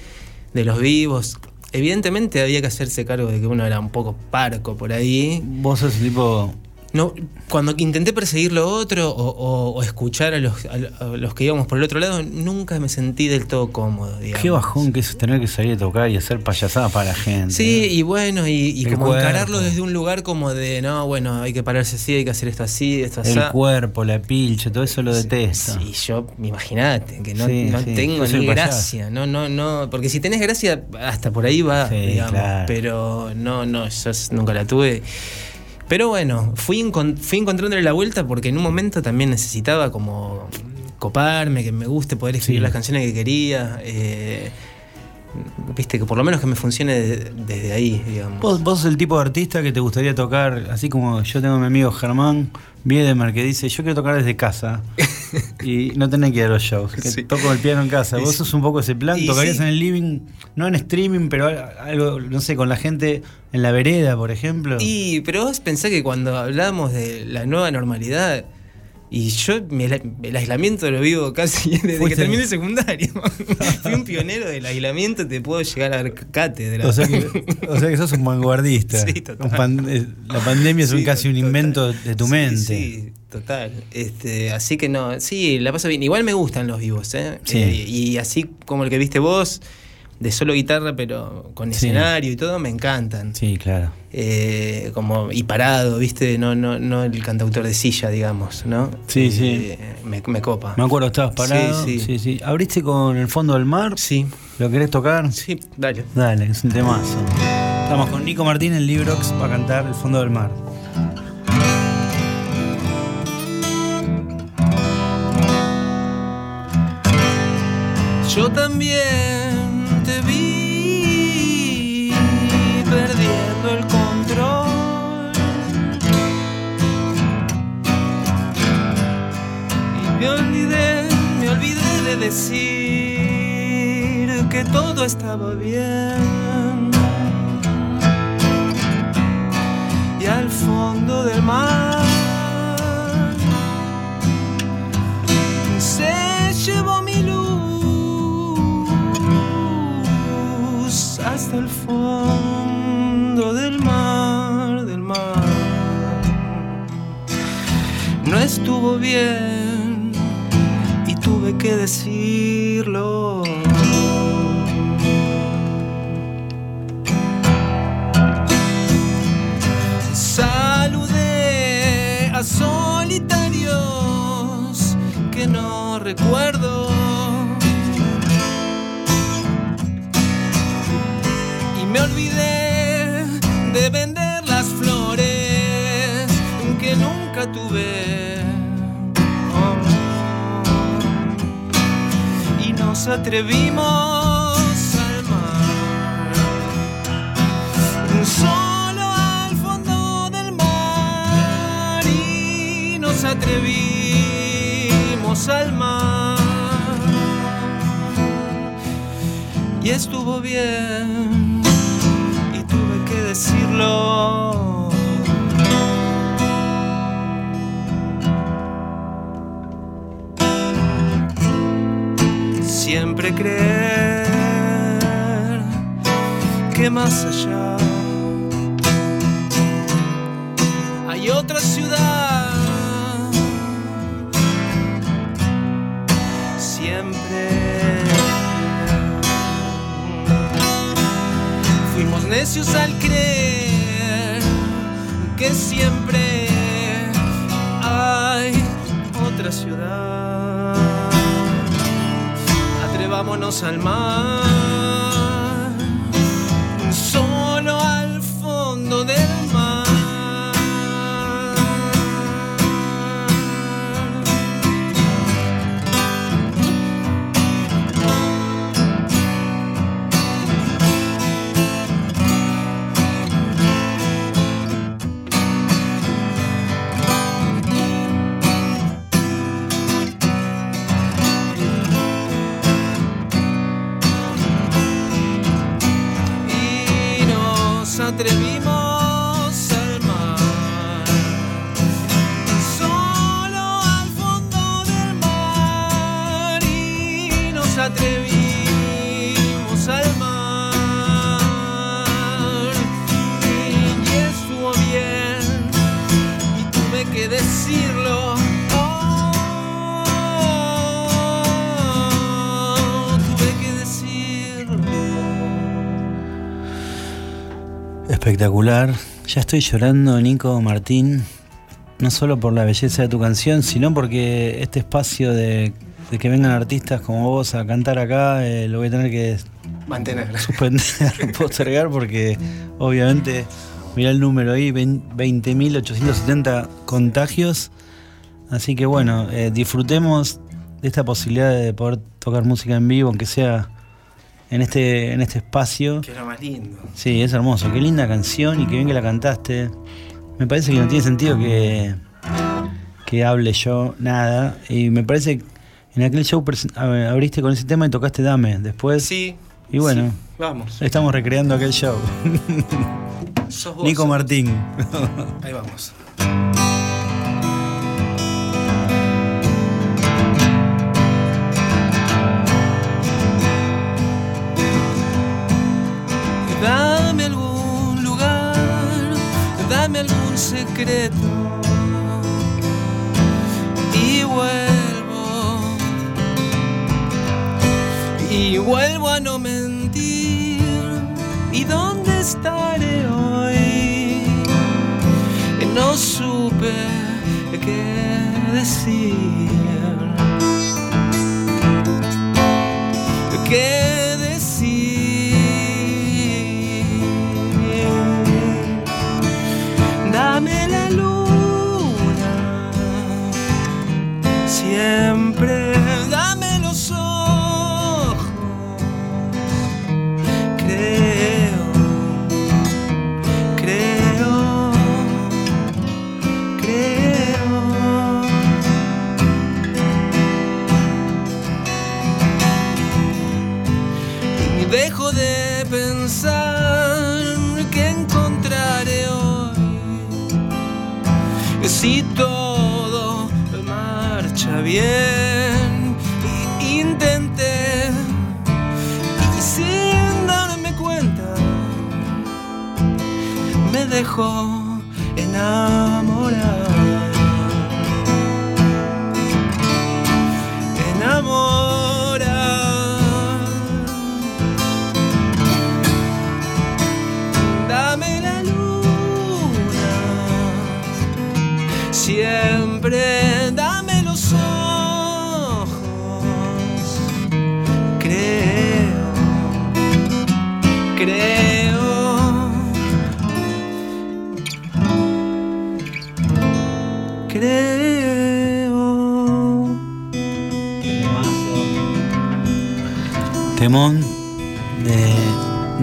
de los vivos. Evidentemente había que hacerse cargo de que uno era un poco parco por ahí. Vos sos tipo. No, cuando intenté perseguir lo otro o, o- o escuchar a los, a- los que íbamos por el otro lado, nunca me sentí del todo cómodo, digamos. Qué bajón que es tener que salir a tocar y hacer payasadas para la gente. Sí, y bueno, y, como cuerpo. encararlo desde un lugar como de, no, bueno, hay que pararse así, hay que hacer esto así, esto así. El cuerpo, la pilcha, todo eso lo detesto. Y yo, imagínate, que no, Sí, no sí, tengo ni gracia. No, no, no. Porque si tenés gracia, hasta por ahí va, Sí, digamos. claro. Pero no, no, yo nunca la tuve. Pero bueno, fui, fui encontrándole la vuelta porque en un momento también necesitaba como, coparme, que me guste poder escribir Sí. las canciones que quería. eh, Viste, que por lo menos que me funcione de- desde ahí, digamos. ¿Vos, vos sos el tipo de artista que te gustaría tocar, así como yo tengo a mi amigo Germán Wiedemer que dice, yo quiero tocar desde casa <laughs> y no tener que ir a los shows, que Sí. toco el piano en casa. ¿Vos sí. sos un poco ese plan? Y ¿Tocarías sí. en el living, no en streaming, pero al- algo, no sé, con la gente en la vereda, por ejemplo? Y, pero vos pensás que cuando hablamos de la nueva normalidad, y yo me- el aislamiento lo vivo casi <laughs> desde que terminé el secundario. <laughs> Fui un pionero del aislamiento, te puedo llegar a dar cátedra. O sea, que, o sea que sos un vanguardista. Sí, total. Pan- eh, la pandemia es un- casi un total. invento de tu Sí, mente. Sí, total. Este, así que no, sí, la paso bien. Igual me gustan los vivos, ¿eh? Sí. Eh, y así como el que viste vos, de solo guitarra, pero con Sí. escenario y todo, me encantan. Sí, claro. Eh, como y parado, ¿viste? No, no, no el cantautor de silla, digamos, ¿no? Sí, sí. Eh, Me, me copa. Me acuerdo, estabas parado. Sí, Sí, sí. sí. ¿Abriste con el fondo del mar? Sí. ¿Lo querés tocar? Sí, dale. Dale, es un temazo. Estamos con Nico Martín en Librox para cantar El fondo del mar. Yo también decir que todo estaba bien. Y al fondo del mar se llevó mi luz hasta el fondo del mar, del mar. No estuvo bien que decirlo. Saludé a solitarios que no recuerdo. Atrevimos al mar. Solo al fondo del mar y nos atrevimos al mar. Y estuvo bien y tuve que decirlo. Más allá hay otra ciudad. Siempre fuimos necios al creer que siempre hay otra ciudad. Atrevámonos al mar, Espectacular. Ya estoy llorando, Nico Martín. No solo por la belleza de tu canción, sino porque este espacio de, de que vengan artistas como vos a cantar acá, eh, lo voy a tener que Mantener. <laughs> suspender, <laughs> postergar, porque obviamente, mirá el número ahí, 20.870 contagios. Así que bueno, eh, disfrutemos de esta posibilidad de poder tocar música en vivo, aunque sea en este, en este espacio. Que lo más lindo. Sí, es hermoso. Qué linda canción y qué bien que la cantaste. Me parece que no tiene sentido que, que hable yo nada. Y me parece que en aquel show abriste con ese tema y tocaste Dame. Después. Sí. Y bueno, sí, vamos. estamos recreando aquel show. Sos vos, Nico Martín. Ahí vamos. Dame algún lugar, dame algún secreto y vuelvo. Y vuelvo a no mentir. ¿Y dónde estaré hoy? No supe qué decir. ¿Qué me dejó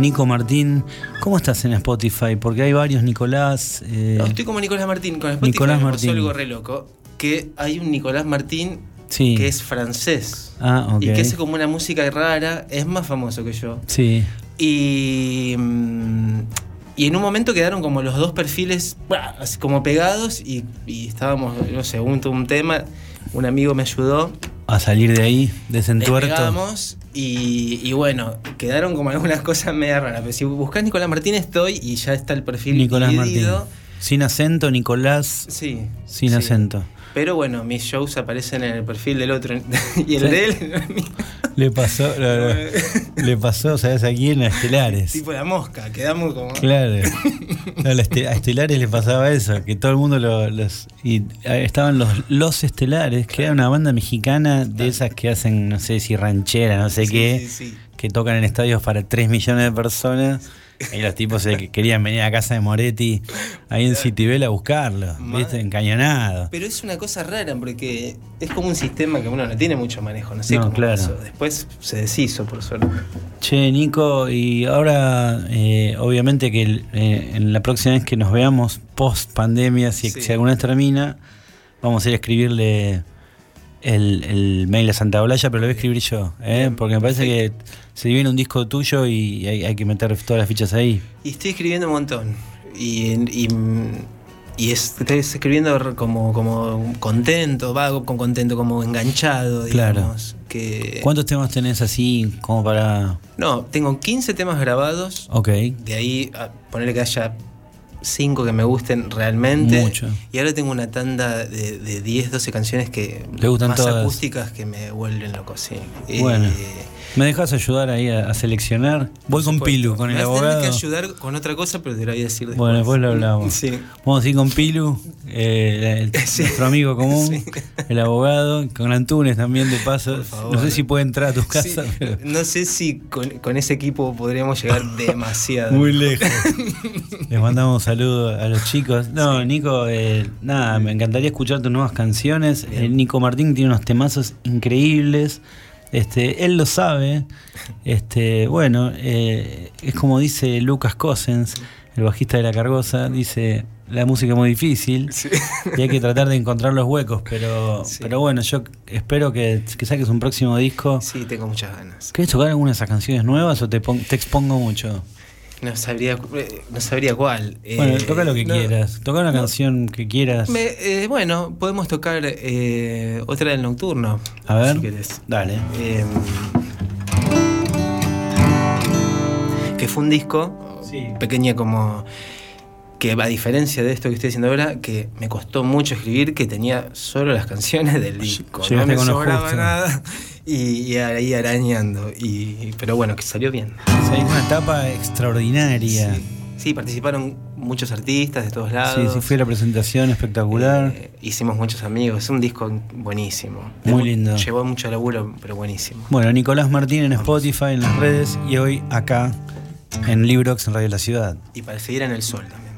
Nico Martín. ¿Cómo estás en Spotify? Porque hay varios Nicolás. eh, No, estoy como Nicolás Martín. Con Spotify Nicolás me pasó Martín. algo re loco. Que hay un Nicolás Martín Sí. que es francés. Ah, ok. Y que hace como una música rara. Es más famoso que yo. Sí. Y, mm, y en un momento quedaron como los dos perfiles como pegados y, y estábamos, no sé, un, un tema, un amigo me ayudó, A salir de ahí, desentuerto. despegamos y, y bueno, quedaron como algunas <laughs> cosas medio raras. Pero si buscas Nicolás Martín estoy y ya está el perfil Nicolás Martín. dividido. Sin acento, Nicolás. Sí. Sin sí. acento. Pero bueno, mis shows aparecen en el perfil del otro <laughs> y el de él, <laughs> Le pasó, no, no. <laughs> le pasó, ¿sabes? Aquí en estelares. tipo la mosca, quedamos como... Claro. No, a la este- a Estelares le pasaba eso, que todo el mundo lo- los. Y eh, estaban los Los Estelares, que era una banda mexicana de esas que hacen, no sé si ranchera, no sé Sí, qué, sí, sí. Que tocan en estadios para 3 millones de personas. <laughs> Y los tipos se que- querían venir a casa de Moretti ahí en Citibel a buscarlo, ¿viste? Encañonado. Pero es una cosa rara porque es como un sistema que uno no tiene mucho manejo, no sé No, cómo claro. pasó. Después se deshizo, por suerte. Che, Nico, y ahora, eh, obviamente que el- eh, en la próxima vez que nos veamos, post pandemia, si, Sí. si alguna vez termina, vamos a ir a escribirle el, el mail a Santa Olaya, pero lo voy a escribir yo, ¿eh? porque me parece que se viene un disco tuyo y hay, hay que meter todas las fichas ahí. Y estoy escribiendo un montón. Y, y, y es- estoy escribiendo como, como contento, vago con contento, como enganchado, Claro. digamos. Que, ¿Cuántos temas tenés así como para...? No, tengo 15 temas grabados. Ok, De ahí a ponerle que haya 5 que me gusten realmente. Mucho. Y ahora tengo una tanda de, de 10, 12 canciones que ¿Te gustan más todas? acústicas que me vuelven loco, sí. Bueno. Eh, ¿Me dejas ayudar ahí a, a seleccionar? Voy con Pilu, con el Me vas a tener abogado. que ayudar con otra cosa, pero te lo voy a decir después. Bueno, después lo hablamos. Sí. Vamos a ir con Pilu, eh, el- <laughs> nuestro amigo común, el abogado, con Antunes también de paso. No sé si puede entrar a tu Sí, casa, pero No sé si con, con ese equipo podríamos llegar <laughs> demasiado. muy lejos. Les mandamos un saludo a los chicos. No, Nico, eh, nada, me encantaría escuchar tus nuevas canciones. Eh, Nico Martín tiene unos temazos increíbles. Este, él lo sabe. Este, bueno, eh, es como dice Lucas Cossens, el bajista de la Cargosa, dice la música es muy difícil y hay que tratar de encontrar los huecos, pero, pero bueno, yo espero que, que saques un próximo disco. Sí, tengo muchas ganas. ¿Querés tocar alguna de esas canciones nuevas o te, te expongo mucho? No sabría, eh, no sabría cuál. Bueno, Eh, toca lo que no, quieras. Toca una canción que quieras. me- eh, bueno, podemos tocar eh, otra del nocturno. A ver. Si querés. Dale. Eh, que fue un disco pequeña como que a diferencia de esto que estoy diciendo ahora, que me costó mucho escribir, que tenía solo las canciones del disco. No me sobraba nada. Y, y ahí arañando. Y, pero bueno, que salió bien. Sí, una etapa extraordinaria. Sí. Sí, participaron muchos artistas de todos Sí, lados. sí, fue la presentación espectacular. Eh, hicimos muchos amigos. Es un disco buenísimo. Muy Mu- lindo. Llevó mucho laburo, pero buenísimo. Bueno, Nicolás Martín en Spotify, en las redes y hoy acá en Librox en Radio La Ciudad. Y para seguir en el sol también.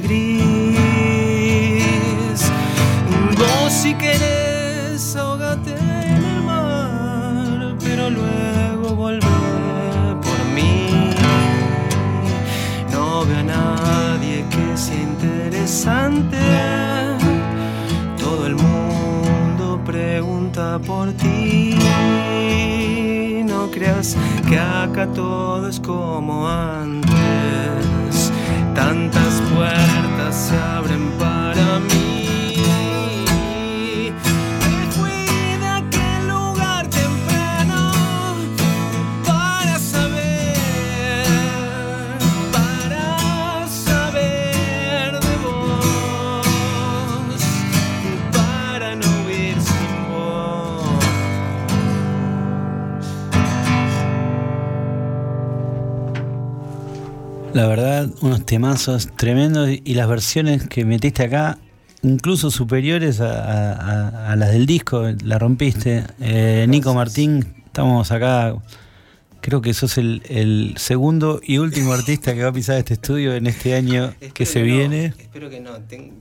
Pero temazos tremendos y las versiones que metiste acá, incluso superiores a, a- a- a las del disco, la rompiste. Eh, Nico Martín, estamos acá, creo que sos el, el segundo y último artista que va a pisar este estudio en este año que se no, viene. Espero que no. ten-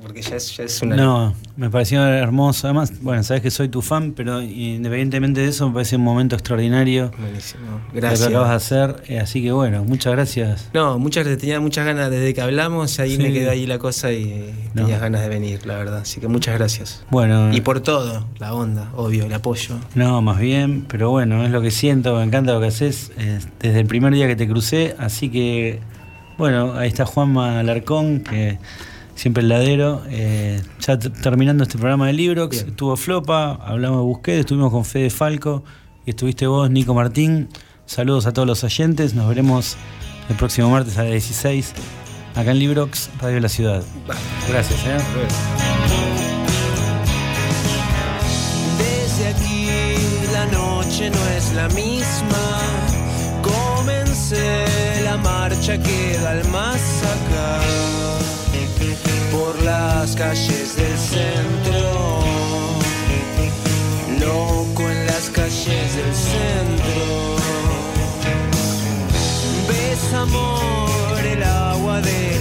porque ya es, ya es una. No, me pareció hermoso. Además, bueno, sabes que soy tu fan, pero independientemente de eso, me parece un momento extraordinario. Buenísimo. Lo Gracias. que acabas de hacer. eh, así que bueno, muchas gracias. No, muchas gracias. Tenía muchas ganas desde que hablamos, ahí Sí. me quedó ahí la cosa y No. tenías ganas de venir, la verdad. Así que muchas gracias. Bueno, Y por todo, la onda, obvio, el apoyo. no, más bien, pero bueno, es lo que siento, me encanta lo que haces eh, desde el primer día que te crucé. Así que, bueno, ahí está Juanma Alarcón, que siempre el ladero. eh, ya terminando este programa de Librox, Bien. estuvo Flopa, hablamos de Busquets, estuvimos con Fede Falco y estuviste vos, Nico Martín. Saludos a todos los oyentes, nos veremos el próximo martes a las 16 acá en Librox, Radio La Ciudad. Gracias, ¿eh? Desde aquí la noche no es la misma. Comencé la marcha que da al más acá. Las calles del centro. Loco en las calles del centro. Ves amor el agua de.